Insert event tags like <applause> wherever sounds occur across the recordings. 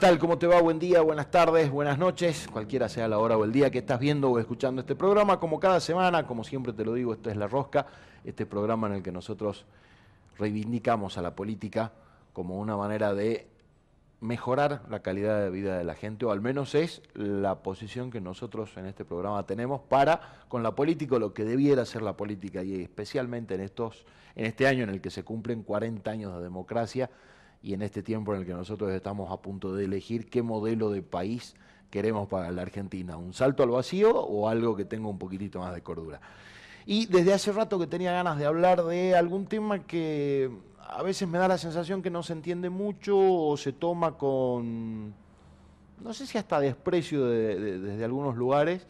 ¿qué tal? ¿Cómo te va? Buen día, buenas tardes, buenas noches, cualquiera sea la hora o el día que estás viendo o escuchando este programa. Como cada semana, como siempre te lo digo, esto es La Rosca, este programa en el que nosotros reivindicamos a la política como una manera de mejorar la calidad de vida de la gente, o al menos es la posición que nosotros en este programa tenemos para con la política, lo que debiera ser la política, y especialmente en, estos, en este año en el que se cumplen 40 años de democracia y en este tiempo en el que nosotros estamos a punto de elegir qué modelo de país queremos para la Argentina, un salto al vacío o algo que tenga un poquitito más de cordura. Y desde hace rato que tenía ganas de hablar de algún tema que a veces me da la sensación que no se entiende mucho o se toma con, no sé si hasta desprecio desde algunos lugares,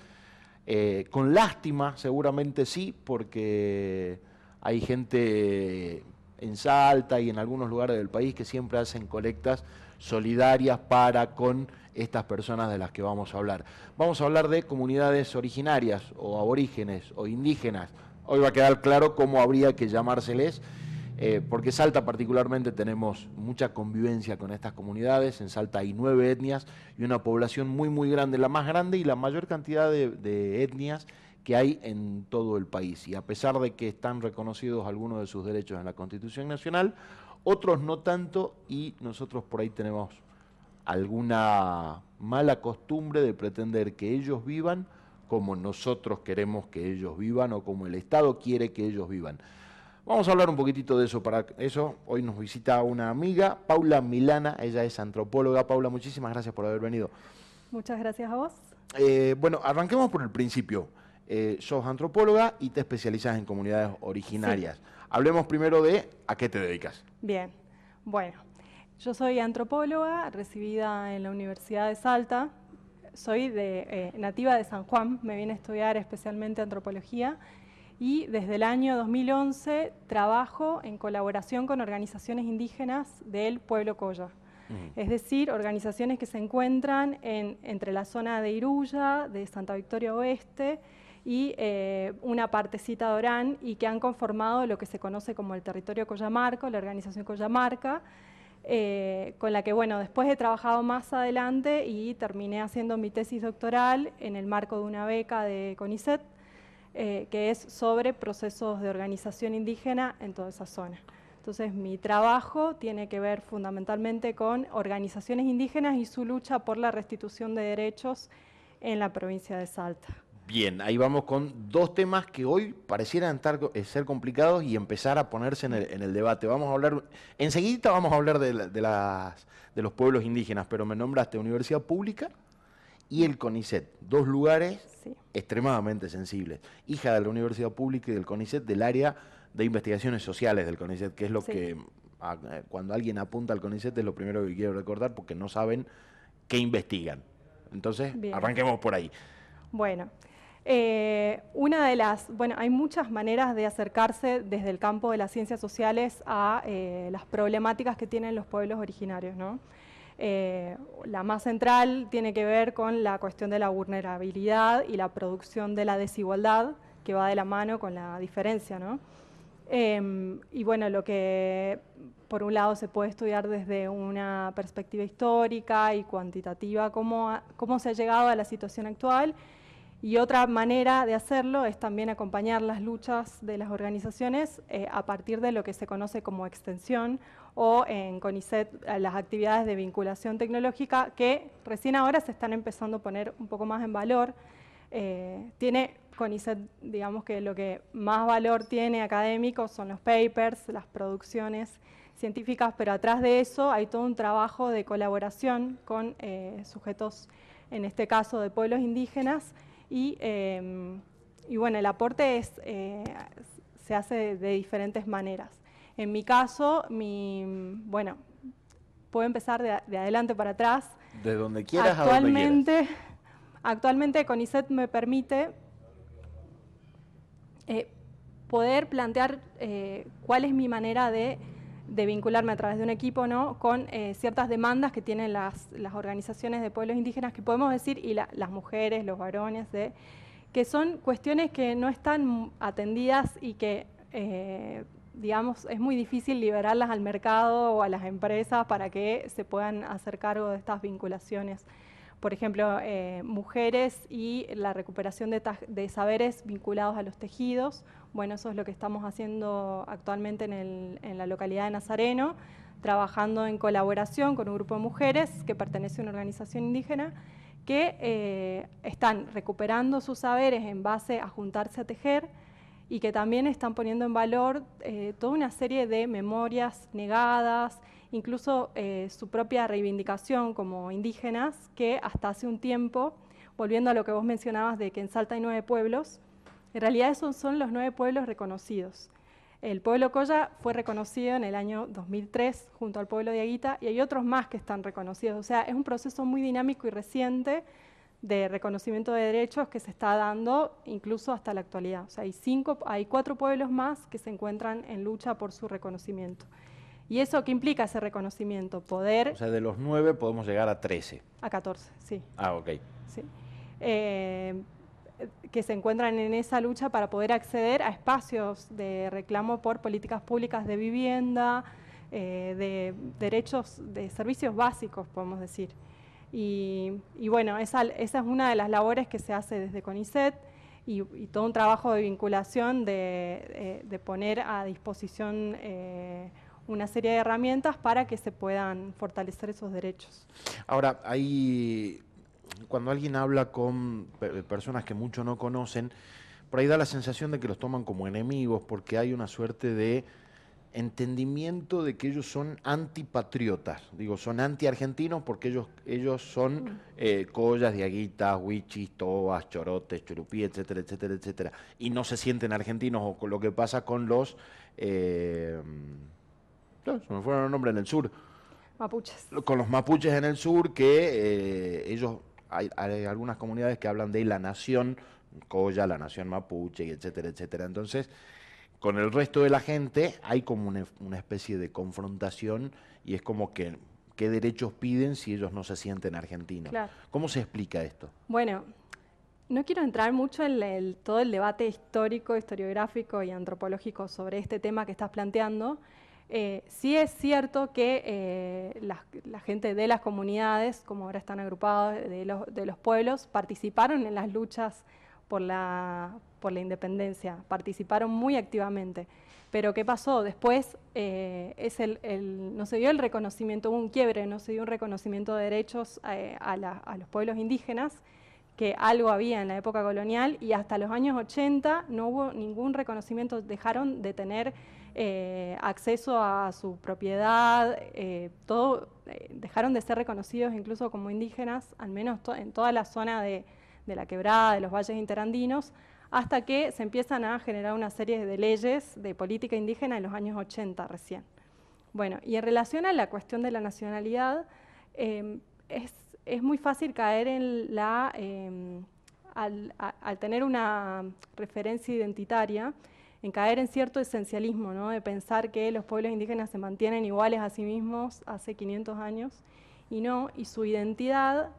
eh, con lástima seguramente sí, porque hay gente en Salta y en algunos lugares del país que siempre hacen colectas solidarias para con estas personas de las que vamos a hablar. Vamos a hablar de comunidades originarias o aborígenes o indígenas. Hoy va a quedar claro cómo habría que llamárseles, eh, porque Salta particularmente tenemos mucha convivencia con estas comunidades. En Salta hay nueve etnias y una población muy, muy grande, la más grande y la mayor cantidad de, de etnias que hay en todo el país. Y a pesar de que están reconocidos algunos de sus derechos en la Constitución Nacional, otros no tanto y nosotros por ahí tenemos alguna mala costumbre de pretender que ellos vivan como nosotros queremos que ellos vivan o como el Estado quiere que ellos vivan. Vamos a hablar un poquitito de eso. Para eso, hoy nos visita una amiga, Paula Milana, ella es antropóloga. Paula, muchísimas gracias por haber venido. Muchas gracias a vos. Eh, bueno, arranquemos por el principio. Eh, sos antropóloga y te especializas en comunidades originarias. Hablemos primero de a qué te dedicas. Bien, bueno, yo soy antropóloga, recibida en la Universidad de Salta. Soy de, eh, nativa de San Juan, me vine a estudiar especialmente antropología y desde el año 2011 trabajo en colaboración con organizaciones indígenas del pueblo Coya. Es decir, organizaciones que se encuentran en, entre la zona de Iruya, de Santa Victoria Oeste, y eh, una partecita de Orán y que han conformado lo que se conoce como el territorio Coyamarca, la organización Coyamarca, eh, con la que bueno, después he trabajado más adelante y terminé haciendo mi tesis doctoral en el marco de una beca de CONICET, eh, que es sobre procesos de organización indígena en toda esa zona. Entonces mi trabajo tiene que ver fundamentalmente con organizaciones indígenas y su lucha por la restitución de derechos en la provincia de Salta. Bien, ahí vamos con dos temas que hoy parecieran eh, ser complicados y empezar a ponerse en el, debate. Vamos a hablar, enseguida vamos a hablar de, las, de los pueblos indígenas, pero me nombraste Universidad Pública y el CONICET, dos lugares extremadamente sensibles. Hija de la Universidad Pública y del CONICET, del área de investigaciones sociales del CONICET, que es lo que eh, cuando alguien apunta al CONICET es lo primero que quiero recordar porque no saben qué investigan. Entonces, arranquemos por ahí. Bueno, eh, una de las, bueno, hay muchas maneras de acercarse desde el campo de las ciencias sociales a eh, las problemáticas que tienen los pueblos originarios, ¿no? Eh, la más central tiene que ver con la cuestión de la vulnerabilidad y la producción de la desigualdad, que va de la mano con la diferencia, ¿no? Em, y bueno, lo que por un lado se puede estudiar desde una perspectiva histórica y cuantitativa, cómo, cómo se ha llegado a la situación actual, y otra manera de hacerlo es también acompañar las luchas de las organizaciones eh, a partir de lo que se conoce como extensión o en CONICET las actividades de vinculación tecnológica que recién ahora se están empezando a poner un poco más en valor. Eh, tiene CONICET, digamos que lo que más valor tiene académico son los papers, las producciones científicas, pero atrás de eso hay todo un trabajo de colaboración con eh, sujetos, en este caso de pueblos indígenas, Em, y, bueno, el aporte es, eh, se hace de, diferentes maneras. En mi caso, mi, bueno, puedo empezar de, adelante para atrás. De donde quieras actualmente, a donde quieras. Actualmente CONICET me permite eh, poder plantear eh, cuál es mi manera de de vincularme a través de un equipo ¿no? con eh, ciertas demandas que tienen las, las, organizaciones de pueblos indígenas, que podemos decir, y las mujeres, los varones, de, que son cuestiones que no están atendidas y que eh, digamos, es muy difícil liberarlas al mercado o a las empresas para que se puedan hacer cargo de estas vinculaciones. Por ejemplo, eh, mujeres y la recuperación de, saberes vinculados a los tejidos. Bueno, eso es lo que estamos haciendo actualmente en, la localidad de Nazareno, trabajando en colaboración con un grupo de mujeres que pertenece a una organización indígena que eh, están recuperando sus saberes en base a juntarse a tejer y que también están poniendo en valor eh, toda una serie de memorias negadas, incluso eh, su propia reivindicación como indígenas, que hasta hace un tiempo, volviendo a lo que vos mencionabas de que en Salta hay nueve pueblos, en realidad esos son los nueve pueblos reconocidos. El pueblo Coya fue reconocido en el año 2003 junto al pueblo de Aguita y hay otros más que están reconocidos. O sea, es un proceso muy dinámico y reciente de reconocimiento de derechos que se está dando incluso hasta la actualidad. O sea, hay, cuatro pueblos más que se encuentran en lucha por su reconocimiento. ¿Y eso qué implica ese reconocimiento? Poder... O sea, de los nueve podemos llegar a trece. A catorce, sí. Ah, ok. Sí. Eh, que se encuentran en esa lucha para poder acceder a espacios de reclamo por políticas públicas de vivienda, eh, de derechos, de servicios básicos, podemos decir. Y, bueno, esa, es una de las labores que se hace desde CONICET y, todo un trabajo de vinculación de, eh, poner a disposición eh, una serie de herramientas para que se puedan fortalecer esos derechos. Ahora, hay, cuando alguien habla con personas que mucho no conocen, por ahí da la sensación de que los toman como enemigos porque hay una suerte de entendimiento de que ellos son antipatriotas, digo, son anti-argentinos porque ellos, ellos son mm. eh, collas, diaguitas, huichis, tobas, chorotes, churupí, etcétera, etcétera, etcétera, y no se sienten argentinos o con lo que pasa con los, eh, se me fueron los nombres en el sur, mapuches, con los mapuches en el sur que eh, ellos, hay, hay algunas comunidades que hablan de la nación colla, la nación mapuche, etcétera, etcétera, entonces con el resto de la gente hay como una, especie de confrontación y es como que qué derechos piden si ellos no se sienten argentinos. ¿Cómo se explica esto? Bueno, no quiero entrar mucho en todo el debate histórico, historiográfico y antropológico sobre este tema que estás planteando. Eh, sí es cierto que eh, la, gente de las comunidades, como ahora están agrupados de los, pueblos, participaron en las luchas por la, independencia, participaron muy activamente. Pero ¿qué pasó? Después eh, no se dio el reconocimiento, hubo un quiebre, no se dio un reconocimiento de derechos a, los pueblos indígenas, que algo había en la época colonial, y hasta los años 80 no hubo ningún reconocimiento, dejaron de tener eh, acceso a su propiedad, todo, dejaron de ser reconocidos incluso como indígenas, al menos en toda la zona de, de la quebrada, de los valles interandinos, hasta que se empiezan a generar una serie de leyes de política indígena en los años 80 recién. Bueno, y en relación a la cuestión de la nacionalidad, em, es, muy fácil caer en la, em, al, tener una referencia identitaria, en caer en cierto esencialismo, de pensar que los pueblos indígenas se mantienen iguales a sí mismos hace 500 años, y no, y su identidad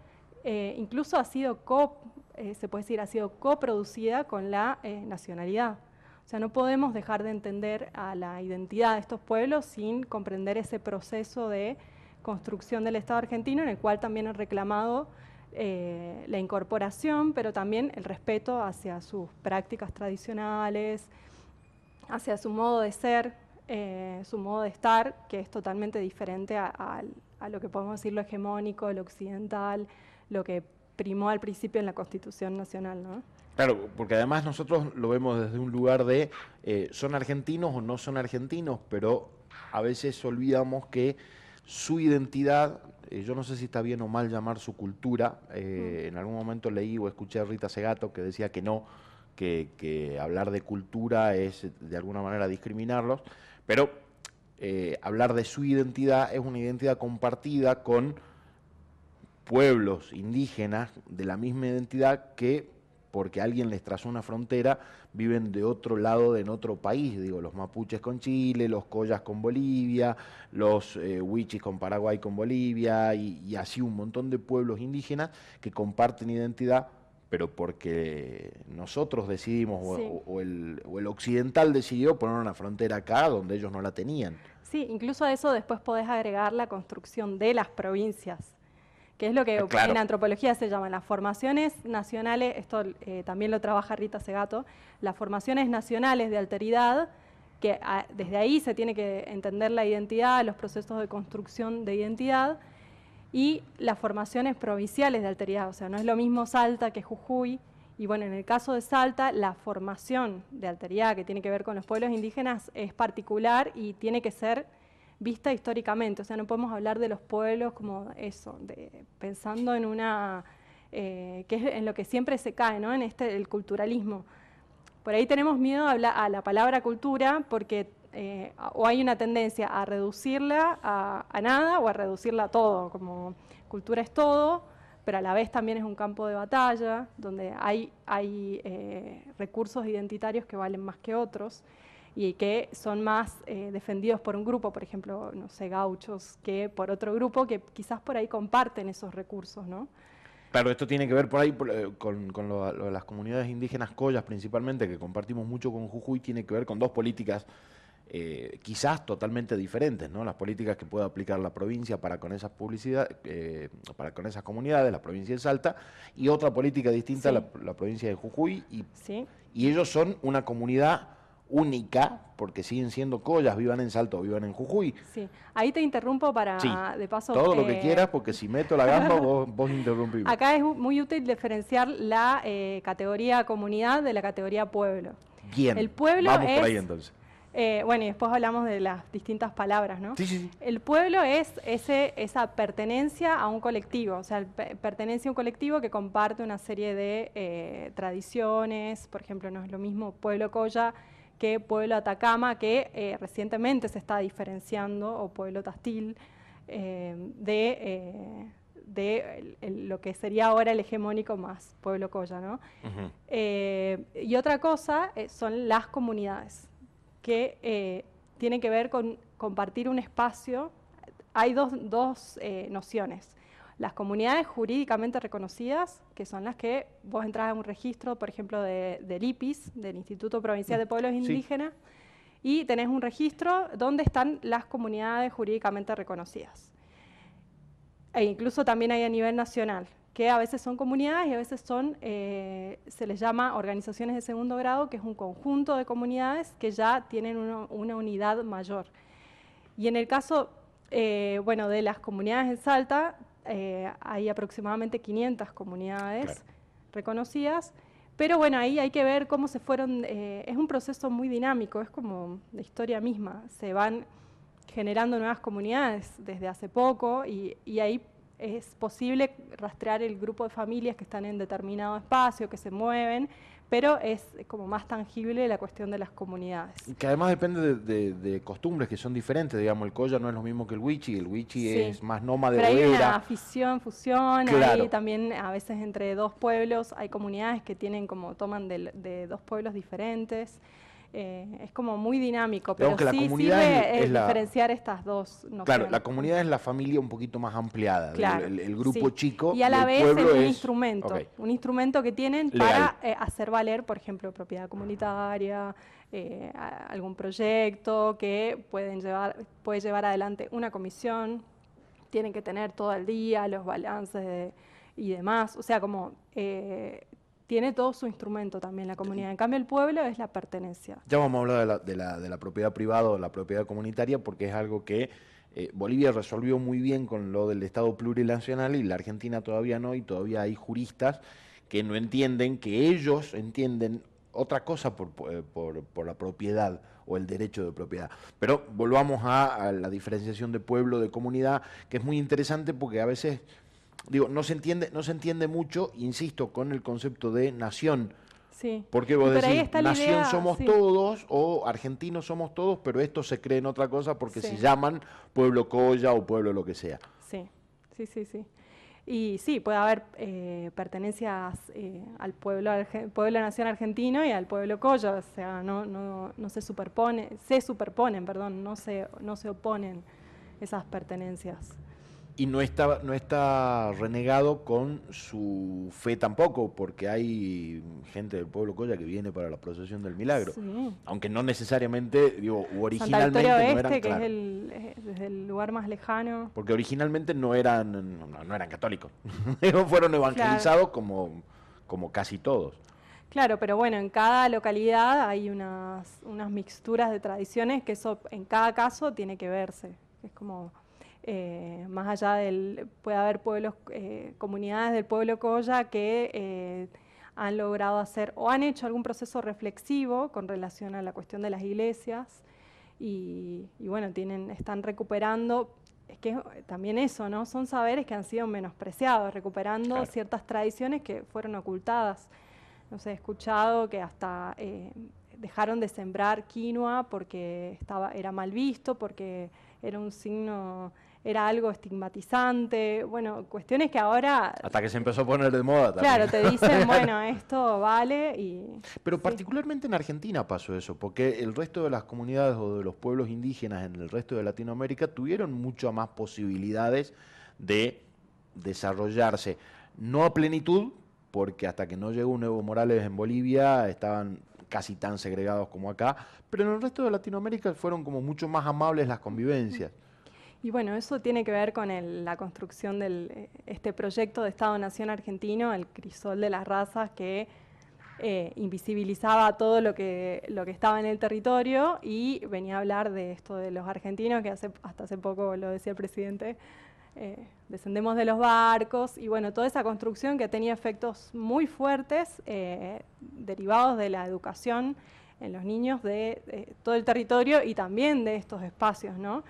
eh, incluso ha sido co, eh, puede decir, ha sido coproducida con la eh, nacionalidad. O sea, no podemos dejar de entender a la identidad de estos pueblos sin comprender ese proceso de construcción del Estado argentino en el cual también han reclamado la incorporación, pero también el respeto hacia sus prácticas tradicionales, hacia su modo de ser, su modo de estar, que es totalmente diferente a, a, lo que podemos decir lo hegemónico, lo occidental, lo que primó al principio en la Constitución Nacional, ¿no? Claro, porque además nosotros lo vemos desde un lugar de eh, son argentinos o no son argentinos, pero a veces olvidamos que su identidad, eh, yo no sé si está bien o mal llamar su cultura, eh, en algún momento leí o escuché a Rita Segato que decía que no, que, hablar de cultura es de alguna manera discriminarlos, pero hablar de su identidad es una identidad compartida con pueblos indígenas de la misma identidad que porque alguien les trazó una frontera, viven de otro lado, en otro país, digo, los mapuches con Chile, los collas con Bolivia, los eh, huichis con Paraguay con Bolivia, y, así un montón de pueblos indígenas que comparten identidad pero porque nosotros decidimos o, el, o el occidental decidió poner una frontera acá donde ellos no la tenían. Sí, incluso a eso después podés agregar la construcción de las provincias que es lo que ah, en antropología se llaman las formaciones nacionales, esto eh, también lo trabaja Rita Segato, las formaciones nacionales de alteridad, que ah, desde ahí se tiene que entender la identidad, los procesos de construcción de identidad, y las formaciones provinciales de alteridad, o sea, no es lo mismo Salta que Jujuy, y bueno, en el caso de Salta, la formación de alteridad que tiene que ver con los pueblos indígenas es particular y tiene que ser vista históricamente, o sea, no podemos hablar de los pueblos como eso, de, pensando en una, eh, que es en lo que siempre se cae, ¿no? En este, el culturalismo. Por ahí tenemos miedo a, a la palabra cultura porque eh, o hay una tendencia a reducirla a, nada o a reducirla a todo, como cultura es todo, pero a la vez también es un campo de batalla, donde hay, hay eh, recursos identitarios que valen más que otros y que son más eh, defendidos por un grupo, por ejemplo, no sé, gauchos, que por otro grupo que quizás por ahí comparten esos recursos, ¿no? Claro, esto tiene que ver por ahí con, lo, de las comunidades indígenas collas principalmente, que compartimos mucho con Jujuy, tiene que ver con dos políticas eh, quizás totalmente diferentes, ¿no? Las políticas que puede aplicar la provincia para con esas publicidad, para con esas comunidades, la provincia de Salta, y otra política distinta la, provincia de Jujuy, y, y ellos son una comunidad única, porque siguen siendo collas, vivan en Salto, vivan en Jujuy. Sí, ahí te interrumpo para, de paso... Todo lo que eh, quieras, porque si meto la gamba, <laughs> vos, vos Acá es muy útil diferenciar la eh, categoría comunidad de la categoría pueblo. Bien, el pueblo vamos por ahí entonces. Eh, bueno, y después hablamos de las distintas palabras, ¿no? Sí, sí, sí. El pueblo es ese, esa pertenencia a un colectivo, o sea, pertenencia a un colectivo que comparte una serie de tradiciones, por ejemplo, no es lo mismo pueblo Coya que Pueblo Atacama, que eh, recientemente se está diferenciando, o Pueblo Tastil, eh, de, eh, de lo que sería ahora el hegemónico más Pueblo Coya. ¿no? y otra cosa son las comunidades, que tienen que ver con compartir un espacio. Hay dos, dos nociones las comunidades jurídicamente reconocidas, que son las que vos entras a un registro, por ejemplo, de, del IPIS, del Instituto Provincial de Pueblos Indígenas, y tenés un registro donde están las comunidades jurídicamente reconocidas. E incluso también hay a nivel nacional, que a veces son comunidades y a veces son, eh, se les llama organizaciones de segundo grado, que es un conjunto de comunidades que ya tienen una unidad mayor. Y en el caso, eh, bueno, de las comunidades en Salta, eh, hay aproximadamente 500 comunidades reconocidas, pero bueno, ahí hay que ver cómo se fueron, es un proceso muy dinámico, es como la historia misma, se van generando nuevas comunidades desde hace poco y, y ahí es posible rastrear el grupo de familias que están en determinado espacio, que se mueven, pero es como más tangible la cuestión de las comunidades. Que además depende de, costumbres que son diferentes, digamos, el Coya no es lo mismo que el Wichi, el Wichi es más nómade pero hay una afición, fusión, hay también a veces entre dos pueblos, hay comunidades que tienen como, toman de dos pueblos diferentes. Eh, es como muy dinámico, pero sí sirve es, diferenciar estas dos nociones. Claro, la comunidad es la familia un poquito más ampliada, el, grupo chico. Y a la vez es un instrumento, un instrumento que tienen para eh, hacer valer, por ejemplo, propiedad comunitaria, eh, algún proyecto que pueden llevar, puede llevar adelante una comisión, tienen que tener todo el día los balances y demás, o sea, como tiene todo su instrumento también la comunidad. En cambio, el pueblo es la pertenencia. Ya vamos a hablar de la, de la, propiedad privada o la propiedad comunitaria porque es algo que eh, Bolivia resolvió muy bien con lo del Estado plurinacional y la Argentina todavía no, y todavía hay juristas que no entienden, que ellos entienden otra cosa por, eh, la propiedad o el derecho de propiedad. Pero volvamos a la diferenciación de pueblo, de comunidad, que es muy interesante porque a veces digo, no se entiende, no se entiende mucho, insisto, con el concepto de nación. Sí. Porque vos decís, nación somos todos o argentinos somos todos, pero esto se cree en otra cosa porque se llaman pueblo Coya o pueblo lo que sea. Sí, sí, sí, sí. Y sí, puede haber eh, pertenencias eh, al pueblo, pueblo nación argentino y al pueblo Coya, o sea, no, no, no se superpone, se superponen, perdón, no se, no se oponen esas pertenencias. Y no está, no está renegado con su fe tampoco, porque hay gente del pueblo Coya que viene para la procesión del milagro. Aunque no necesariamente, digo, originalmente no eran, que es el, desde el lugar más lejano. Porque originalmente no eran, no, eran católicos. <laughs> Fueron evangelizados como, como casi todos. Claro, pero bueno, en cada localidad hay unas, unas mixturas de tradiciones que eso en cada caso tiene que verse. Es como eh, más allá del, puede haber pueblos, eh, comunidades del pueblo Coya que eh, han logrado hacer o han hecho algún proceso reflexivo con relación a la cuestión de las iglesias y, bueno, tienen, están recuperando, es que también eso, ¿no? Son saberes que han sido menospreciados, recuperando ciertas tradiciones que fueron ocultadas. No sé, he escuchado que hasta dejaron de sembrar quinoa porque estaba, era mal visto, porque era un signo era algo estigmatizante, bueno, cuestiones que ahora... Hasta que se empezó a poner de moda también. Claro, te dicen, <laughs> bueno, esto vale y... Pero particularmente en Argentina pasó eso, porque el resto de las comunidades o de los pueblos indígenas en el resto de Latinoamérica tuvieron muchas más posibilidades de desarrollarse, no a plenitud, porque hasta que no llegó un Evo Morales en Bolivia estaban casi tan segregados como acá, pero en el resto de Latinoamérica fueron como mucho más amables las convivencias. Y bueno, eso tiene que ver con la construcción de eh, este proyecto de Estado-Nación argentino, el crisol de las razas, que eh, invisibilizaba todo lo que, lo que estaba en el territorio y venía a hablar de esto de los argentinos, que hace, hasta hace poco lo decía el presidente, eh, descendemos de los barcos y bueno, toda esa construcción que tenía efectos muy fuertes derivados de la educación en los niños de, todo el territorio y también de estos espacios, ¿no?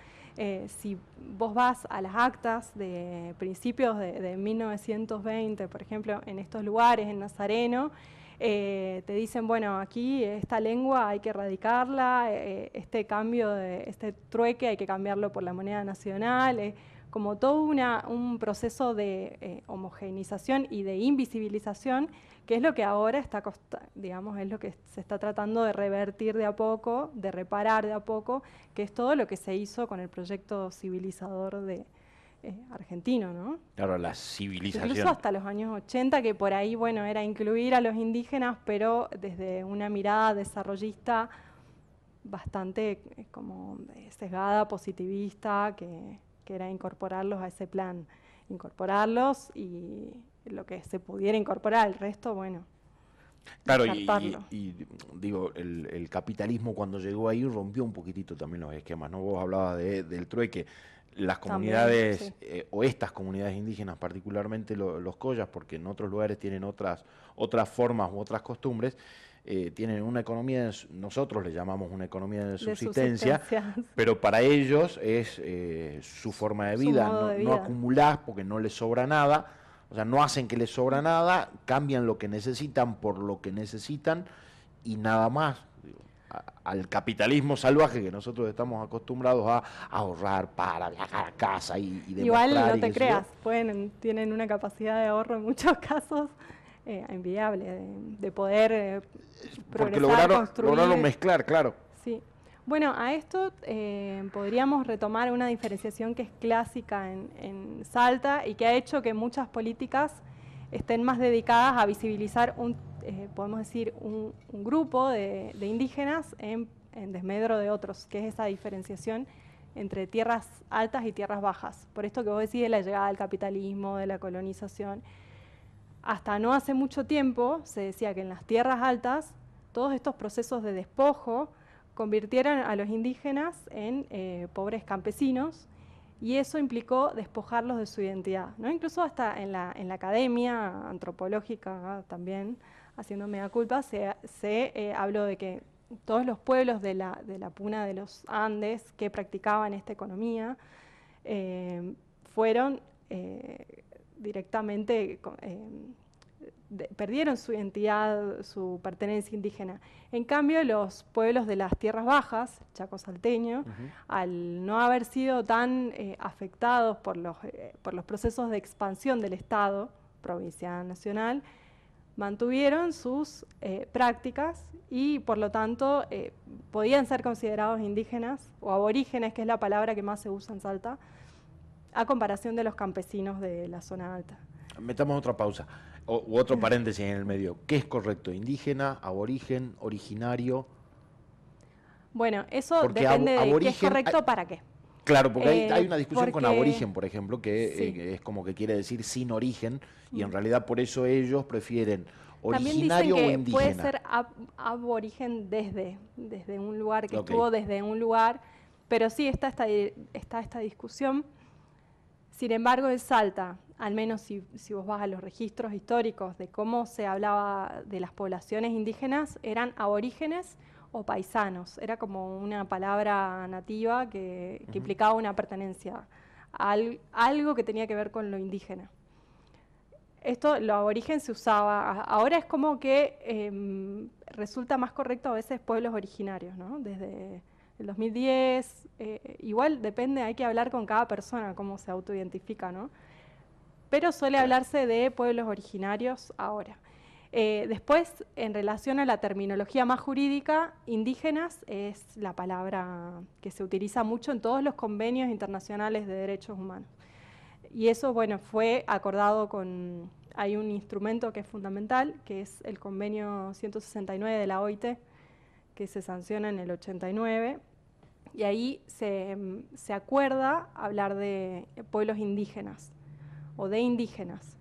Eh, si vos vas a las actas de principios de, 1920, por ejemplo, en estos lugares, en Nazareno, eh, te dicen, bueno, aquí esta lengua hay que erradicarla, eh, este cambio, de, este trueque hay que cambiarlo por la moneda nacional, como todo una, un proceso de homogeneización y de invisibilización que es lo que ahora está, digamos, es lo que se está tratando de revertir de a poco, de reparar de a poco, que es todo lo que se hizo con el proyecto civilizador de eh, argentino, ¿no? Claro, la civilización. Incluso hasta los años 80, que por ahí, bueno, era incluir a los indígenas, pero desde una mirada desarrollista bastante eh, como eh, sesgada, positivista, que, que era incorporarlos a ese plan, incorporarlos y lo que se pudiera incorporar, el resto, bueno. Claro, y, digo, el, capitalismo cuando llegó ahí rompió un poquitito también los esquemas, ¿no? Vos hablabas de, del trueque. Las comunidades, eh, o estas comunidades indígenas, particularmente los collas, porque en otros lugares tienen otras, otras formas u otras costumbres, eh, tienen una economía, nosotros le llamamos una economía de subsistencia, <laughs> pero para ellos es eh, su forma de vida, no, de vida. no acumulás porque no les sobra nada, o sea, no hacen que les sobra nada, cambian lo que necesitan por lo que necesitan y nada más. al capitalismo salvaje que nosotros estamos acostumbrados a, ahorrar para viajar a casa y, y Igual no te creas, pueden, tienen una capacidad de ahorro en muchos <laughs> casos eh, envidiable, de, poder eh, Porque lograron, lograron mezclar, claro. Sí. Bueno, a esto eh, podríamos retomar una diferenciación que es clásica en, Salta y que ha hecho que muchas políticas estén más dedicadas a visibilizar un, eh, podemos decir, un, grupo de, indígenas en, desmedro de otros, que es esa diferenciación entre tierras altas y tierras bajas. Por esto que vos decís de la llegada del capitalismo, de la colonización. Hasta no hace mucho tiempo se decía que en las tierras altas todos estos procesos de despojo, convirtieron a los indígenas en eh, pobres campesinos y eso implicó despojarlos de su identidad. ¿no? Incluso hasta en la, en la academia antropológica también, haciendo media culpa, se, se eh, habló de que todos los pueblos de la, de la puna de los Andes que practicaban esta economía eh, fueron directamente perdieron su identidad, su pertenencia indígena. En cambio, los pueblos de las tierras bajas, Chaco Salteño, al no haber sido tan eh, afectados por los, eh, por los procesos de expansión del Estado, provincial, nacional, mantuvieron sus eh, prácticas y por lo tanto podían ser considerados indígenas o aborígenes, que es la palabra que más se usa en Salta, a comparación de los campesinos de la zona alta. Metamos otra pausa, o, u otro paréntesis en el medio. ¿Qué es correcto? ¿Indígena, aborigen, originario? Bueno, eso depende de qué es correcto para qué. Claro, porque hay, una eh, discusión con aborigen, por ejemplo, que eh, es como que quiere decir sin origen, y en mm. realidad por eso ellos prefieren originario También dicen que Puede ser aborigen desde, desde un lugar, que estuvo desde un lugar, pero sí está esta, está esta discusión. Sin embargo, en Salta, al menos si, si, vos vas a los registros históricos de cómo se hablaba de las poblaciones indígenas, eran aborígenes o paisanos. Era como una palabra nativa que, implicaba una pertenencia a algo que tenía que ver con lo indígena. Esto, lo aborigen se usaba, ahora es como que em, resulta más correcto a veces pueblos originarios, ¿no? Desde el 2010, eh, igual depende, hay que hablar con cada persona cómo se autoidentifica, ¿no? Pero suele hablarse de pueblos originarios ahora. Eh, después, en relación a la terminología más jurídica, indígenas es la palabra que se utiliza mucho en todos los convenios internacionales de derechos humanos. Y eso, bueno, fue acordado con, hay un instrumento que es fundamental, que es el convenio 169 de la OIT, que se sanciona en el 89, y ahí se, se acuerda hablar de pueblos indígenas o de indígenas.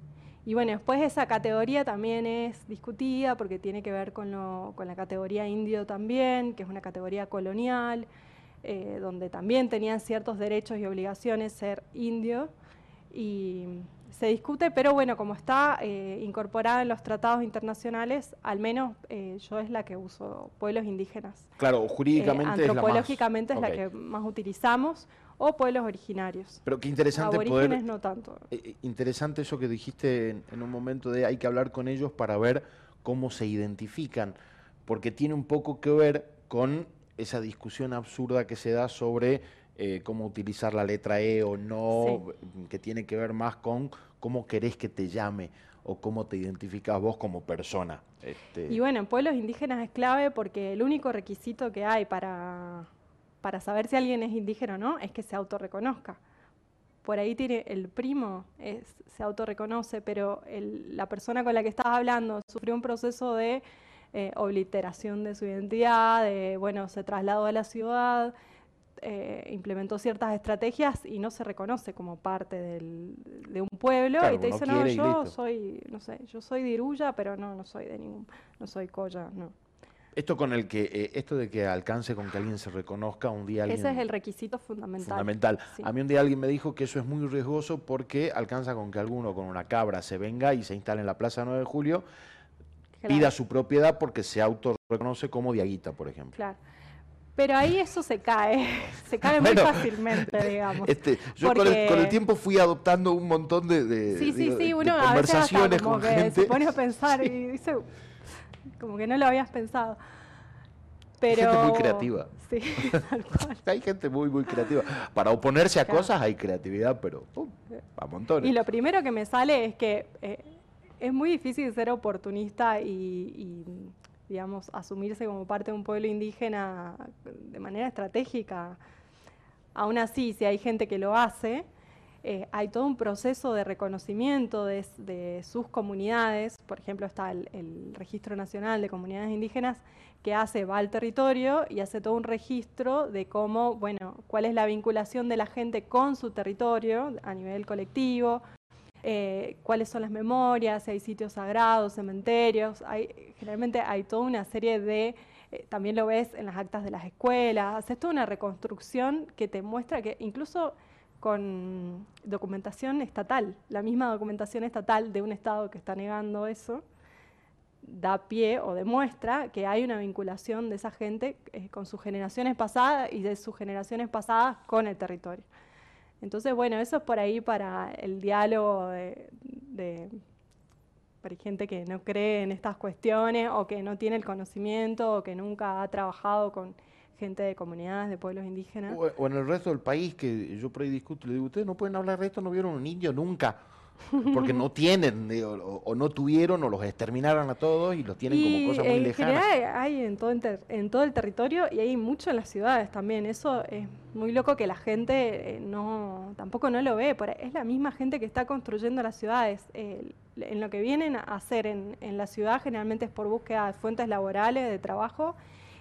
Y bueno, después esa categoría también es discutida porque tiene que ver con, la categoría indio también, que es una categoría colonial, eh, donde también tenían ciertos derechos y obligaciones ser indio. Se discute, pero bueno, como está eh, incorporada en los tratados internacionales, al menos eh, yo es la que uso, pueblos indígenas. Claro, jurídicamente. antropológicamente es la, que más utilizamos o pueblos originarios. Pero qué interesante Aborígenes no tanto. Eh, eh, interesante eso que dijiste en, un momento de hay que hablar con ellos para ver cómo se identifican, porque tiene un poco que ver con esa discusión absurda que se da sobre eh, cómo utilizar la letra E o no, que tiene que ver más con cómo querés que te llame o cómo te identificas vos como persona. Este... Y bueno, en pueblos indígenas es clave porque el único requisito que hay para para saber si alguien es indígena o no, es que se autorreconozca. Por ahí tiene el primo, es, se autorreconoce, pero la persona con la que estás hablando sufrió un proceso de eh, obliteración de su identidad, de, bueno, se trasladó a la ciudad, eh, implementó ciertas estrategias y no se reconoce como parte de un pueblo y te dice, no, yo soy, no sé, yo soy de Iruya, pero no, no soy de ningún, no soy Coya, no. Esto con el que eh, esto de que alcance con que alguien se reconozca un día alguien Ese es el requisito fundamental. Fundamental. A mí un día alguien me dijo que eso es muy riesgoso porque alcanza con que alguno con una cabra se venga y se instale en la Plaza 9 de Julio, pida su propiedad porque se autorreconoce como Diaguita, por ejemplo. Claro. Pero ahí eso se cae, <laughs> se cae muy fácilmente, digamos. Este, yo con, el, tiempo fui adoptando un montón de, sí, sí, sí, uno conversaciones con gente. Se pone a <laughs> pensar y dice, como que no lo habías pensado. Pero... Hay gente muy creativa. Sí, <laughs> tal cual. hay gente muy, muy creativa. Para oponerse a cosas hay creatividad, pero a montones. Y lo primero que me sale es que eh, es muy difícil ser oportunista y, digamos, asumirse como parte de un pueblo indígena de manera estratégica. Aún así, si hay gente que lo hace, eh, hay todo un proceso de reconocimiento de, sus comunidades, por ejemplo está el, Registro Nacional de Comunidades Indígenas que hace, va al territorio y hace todo un registro de cómo, bueno, cuál es la vinculación de la gente con su territorio a nivel colectivo, eh, cuáles son las memorias, si hay sitios sagrados, cementerios, hay, generalmente hay toda una serie de, eh, también lo ves en las actas de las escuelas, haces toda una reconstrucción que te muestra que incluso con documentación estatal, la misma documentación estatal de un Estado que está negando eso, da pie o demuestra que hay una vinculación de esa gente eh, con sus generaciones pasadas y de sus generaciones pasadas con el territorio. Entonces, bueno, eso es por ahí para el diálogo de, de para gente que no cree en estas cuestiones o que no tiene el conocimiento o que nunca ha trabajado con gente de comunidades, de pueblos indígenas. O, en el resto del país, que yo por ahí discuto, le digo, ustedes no pueden hablar de esto, no vieron un indio nunca. Porque no tienen o, no tuvieron o los exterminaron a todos y los tienen como cosas muy en lejanas. General hay en todo, en todo el territorio y hay mucho en las ciudades también. Eso es muy loco que la gente eh, no tampoco no lo ve. Es la misma gente que está construyendo las ciudades. en lo que vienen a hacer en, en, la ciudad generalmente es por búsqueda de fuentes laborales, de trabajo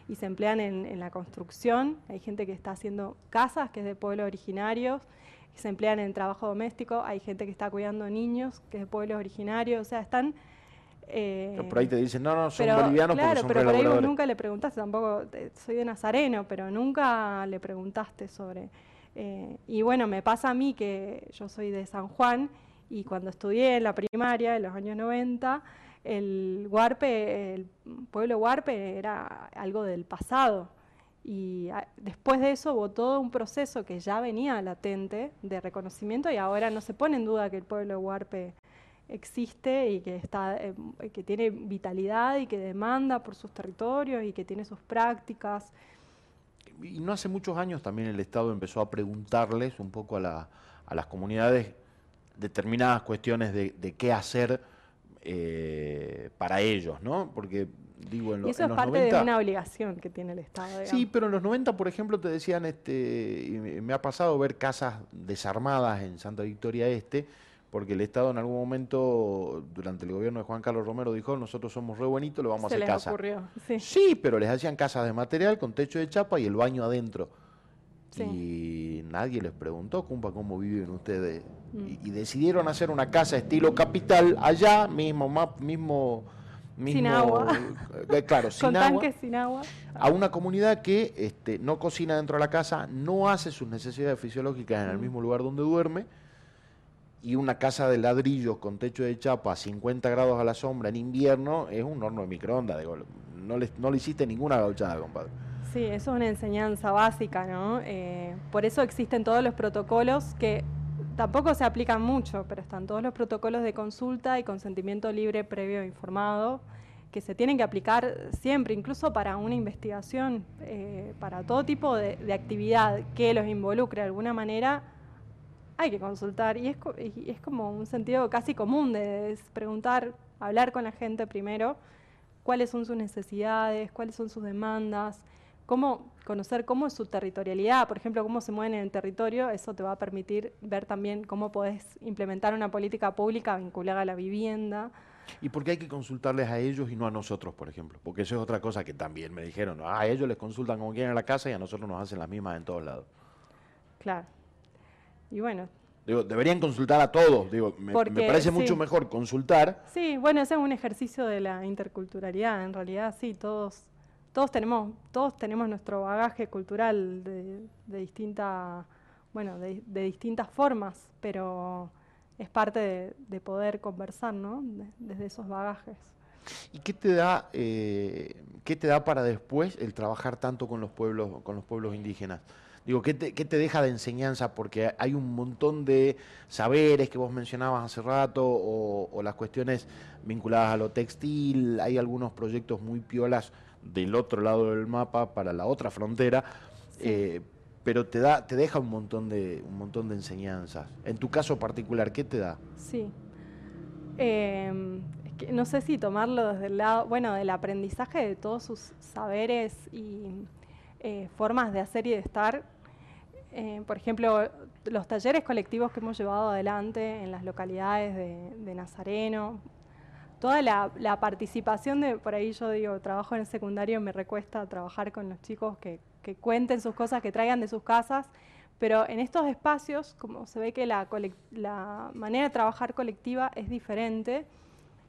y se emplean en, en la construcción. Hay gente que está haciendo casas, que es de pueblos originarios se emplean en trabajo doméstico, hay gente que está cuidando niños, que es de pueblos originarios, o sea, están... Eh, por ahí te dicen, no, no, son bolivianos claro, son pero por ahí vos nunca le preguntaste, tampoco, soy de Nazareno, pero nunca le preguntaste sobre... Eh, y bueno, me pasa a mí que yo soy de San Juan y cuando estudié en la primaria, en los años 90, el Huarpe, el pueblo Huarpe era algo del pasado. Y ah, después de eso hubo todo un proceso que ya venía latente de reconocimiento y ahora no se pone en duda que el pueblo de Huarpe existe y que, está, eh, que tiene vitalidad y que demanda por sus territorios y que tiene sus prácticas. Y no hace muchos años también el Estado empezó a preguntarles un poco a, las comunidades determinadas cuestiones de, qué hacer eh, para ellos, ¿no? Porque digo, en, y eso es parte de una obligación que tiene el Estado. Sí, pero en los 90, por ejemplo, te decían, este, y me ha pasado ver casas desarmadas en Santa Victoria Este, porque el Estado en algún momento, durante el gobierno de Juan Carlos Romero, dijo, nosotros somos re bonitos, le vamos a hacer les casa. Ocurrió, sí. sí, pero les hacían casas de material con techo de chapa y el baño adentro. Y nadie les preguntó, cumpa, cómo viven ustedes. Mm. Y, decidieron hacer una casa estilo capital allá, mismo, mismo sin agua. Eh, claro, <laughs> sin Con agua. tanques sin agua. A una comunidad que este, no cocina dentro de la casa, no hace sus necesidades fisiológicas en el mismo lugar donde duerme, y una casa de ladrillos con techo de chapa a 50 grados a la sombra en invierno es un horno de microondas. no, le, no le hiciste ninguna gauchada, compadre. Sí, eso es una enseñanza básica, ¿no? Eh, por eso existen todos los protocolos que tampoco se aplican mucho, pero están todos los protocolos de consulta y consentimiento libre previo informado que se tienen que aplicar siempre, incluso para una investigación, eh, para todo tipo de, actividad que los involucre de alguna manera, hay que consultar. Y es, es como un sentido casi común de preguntar, hablar con la gente primero, cuáles son sus necesidades, cuáles son sus demandas, cómo conocer cómo es su territorialidad, por ejemplo, cómo se mueven en el territorio, eso te va a permitir ver también cómo podés implementar una política pública vinculada a la vivienda. ¿Y por qué hay que consultarles a ellos y no a nosotros, por ejemplo? Porque eso es otra cosa que también me dijeron, ah, a ellos les consultan como quieren en la casa y a nosotros nos hacen las mismas en todos lados. Claro. Y bueno, Digo, deberían consultar a todos. Digo, me, parece mucho mejor consultar. Sí, bueno, ese es un ejercicio de la interculturalidad. En realidad, sí, todos todos tenemos, todos tenemos nuestro bagaje cultural de, distinta, bueno, de, distintas formas, pero es parte de, poder conversar, ¿no? desde esos bagajes. ¿Y qué te da, eh, qué te da para después el trabajar tanto con los pueblos, con los pueblos indígenas? Digo, ¿qué te, ¿qué te, deja de enseñanza? Porque hay un montón de saberes que vos mencionabas hace rato, o las cuestiones vinculadas a lo textil, hay algunos proyectos muy piolas del otro lado del mapa para la otra frontera, eh, pero te da, te deja un montón de, un montón de enseñanzas. En tu caso particular, ¿qué te da? Sí. Em, no sé si tomarlo desde el lado, bueno, del aprendizaje de todos sus saberes y eh, formas de hacer y de estar. Eh, por ejemplo, los talleres colectivos que hemos llevado adelante en las localidades de Nazareno, toda la, participación de, por ahí yo digo, trabajo en el secundario, me recuesta trabajar con los chicos que, cuenten sus cosas, que traigan de sus casas, pero en estos espacios, como se ve que la, manera de trabajar colectiva es diferente,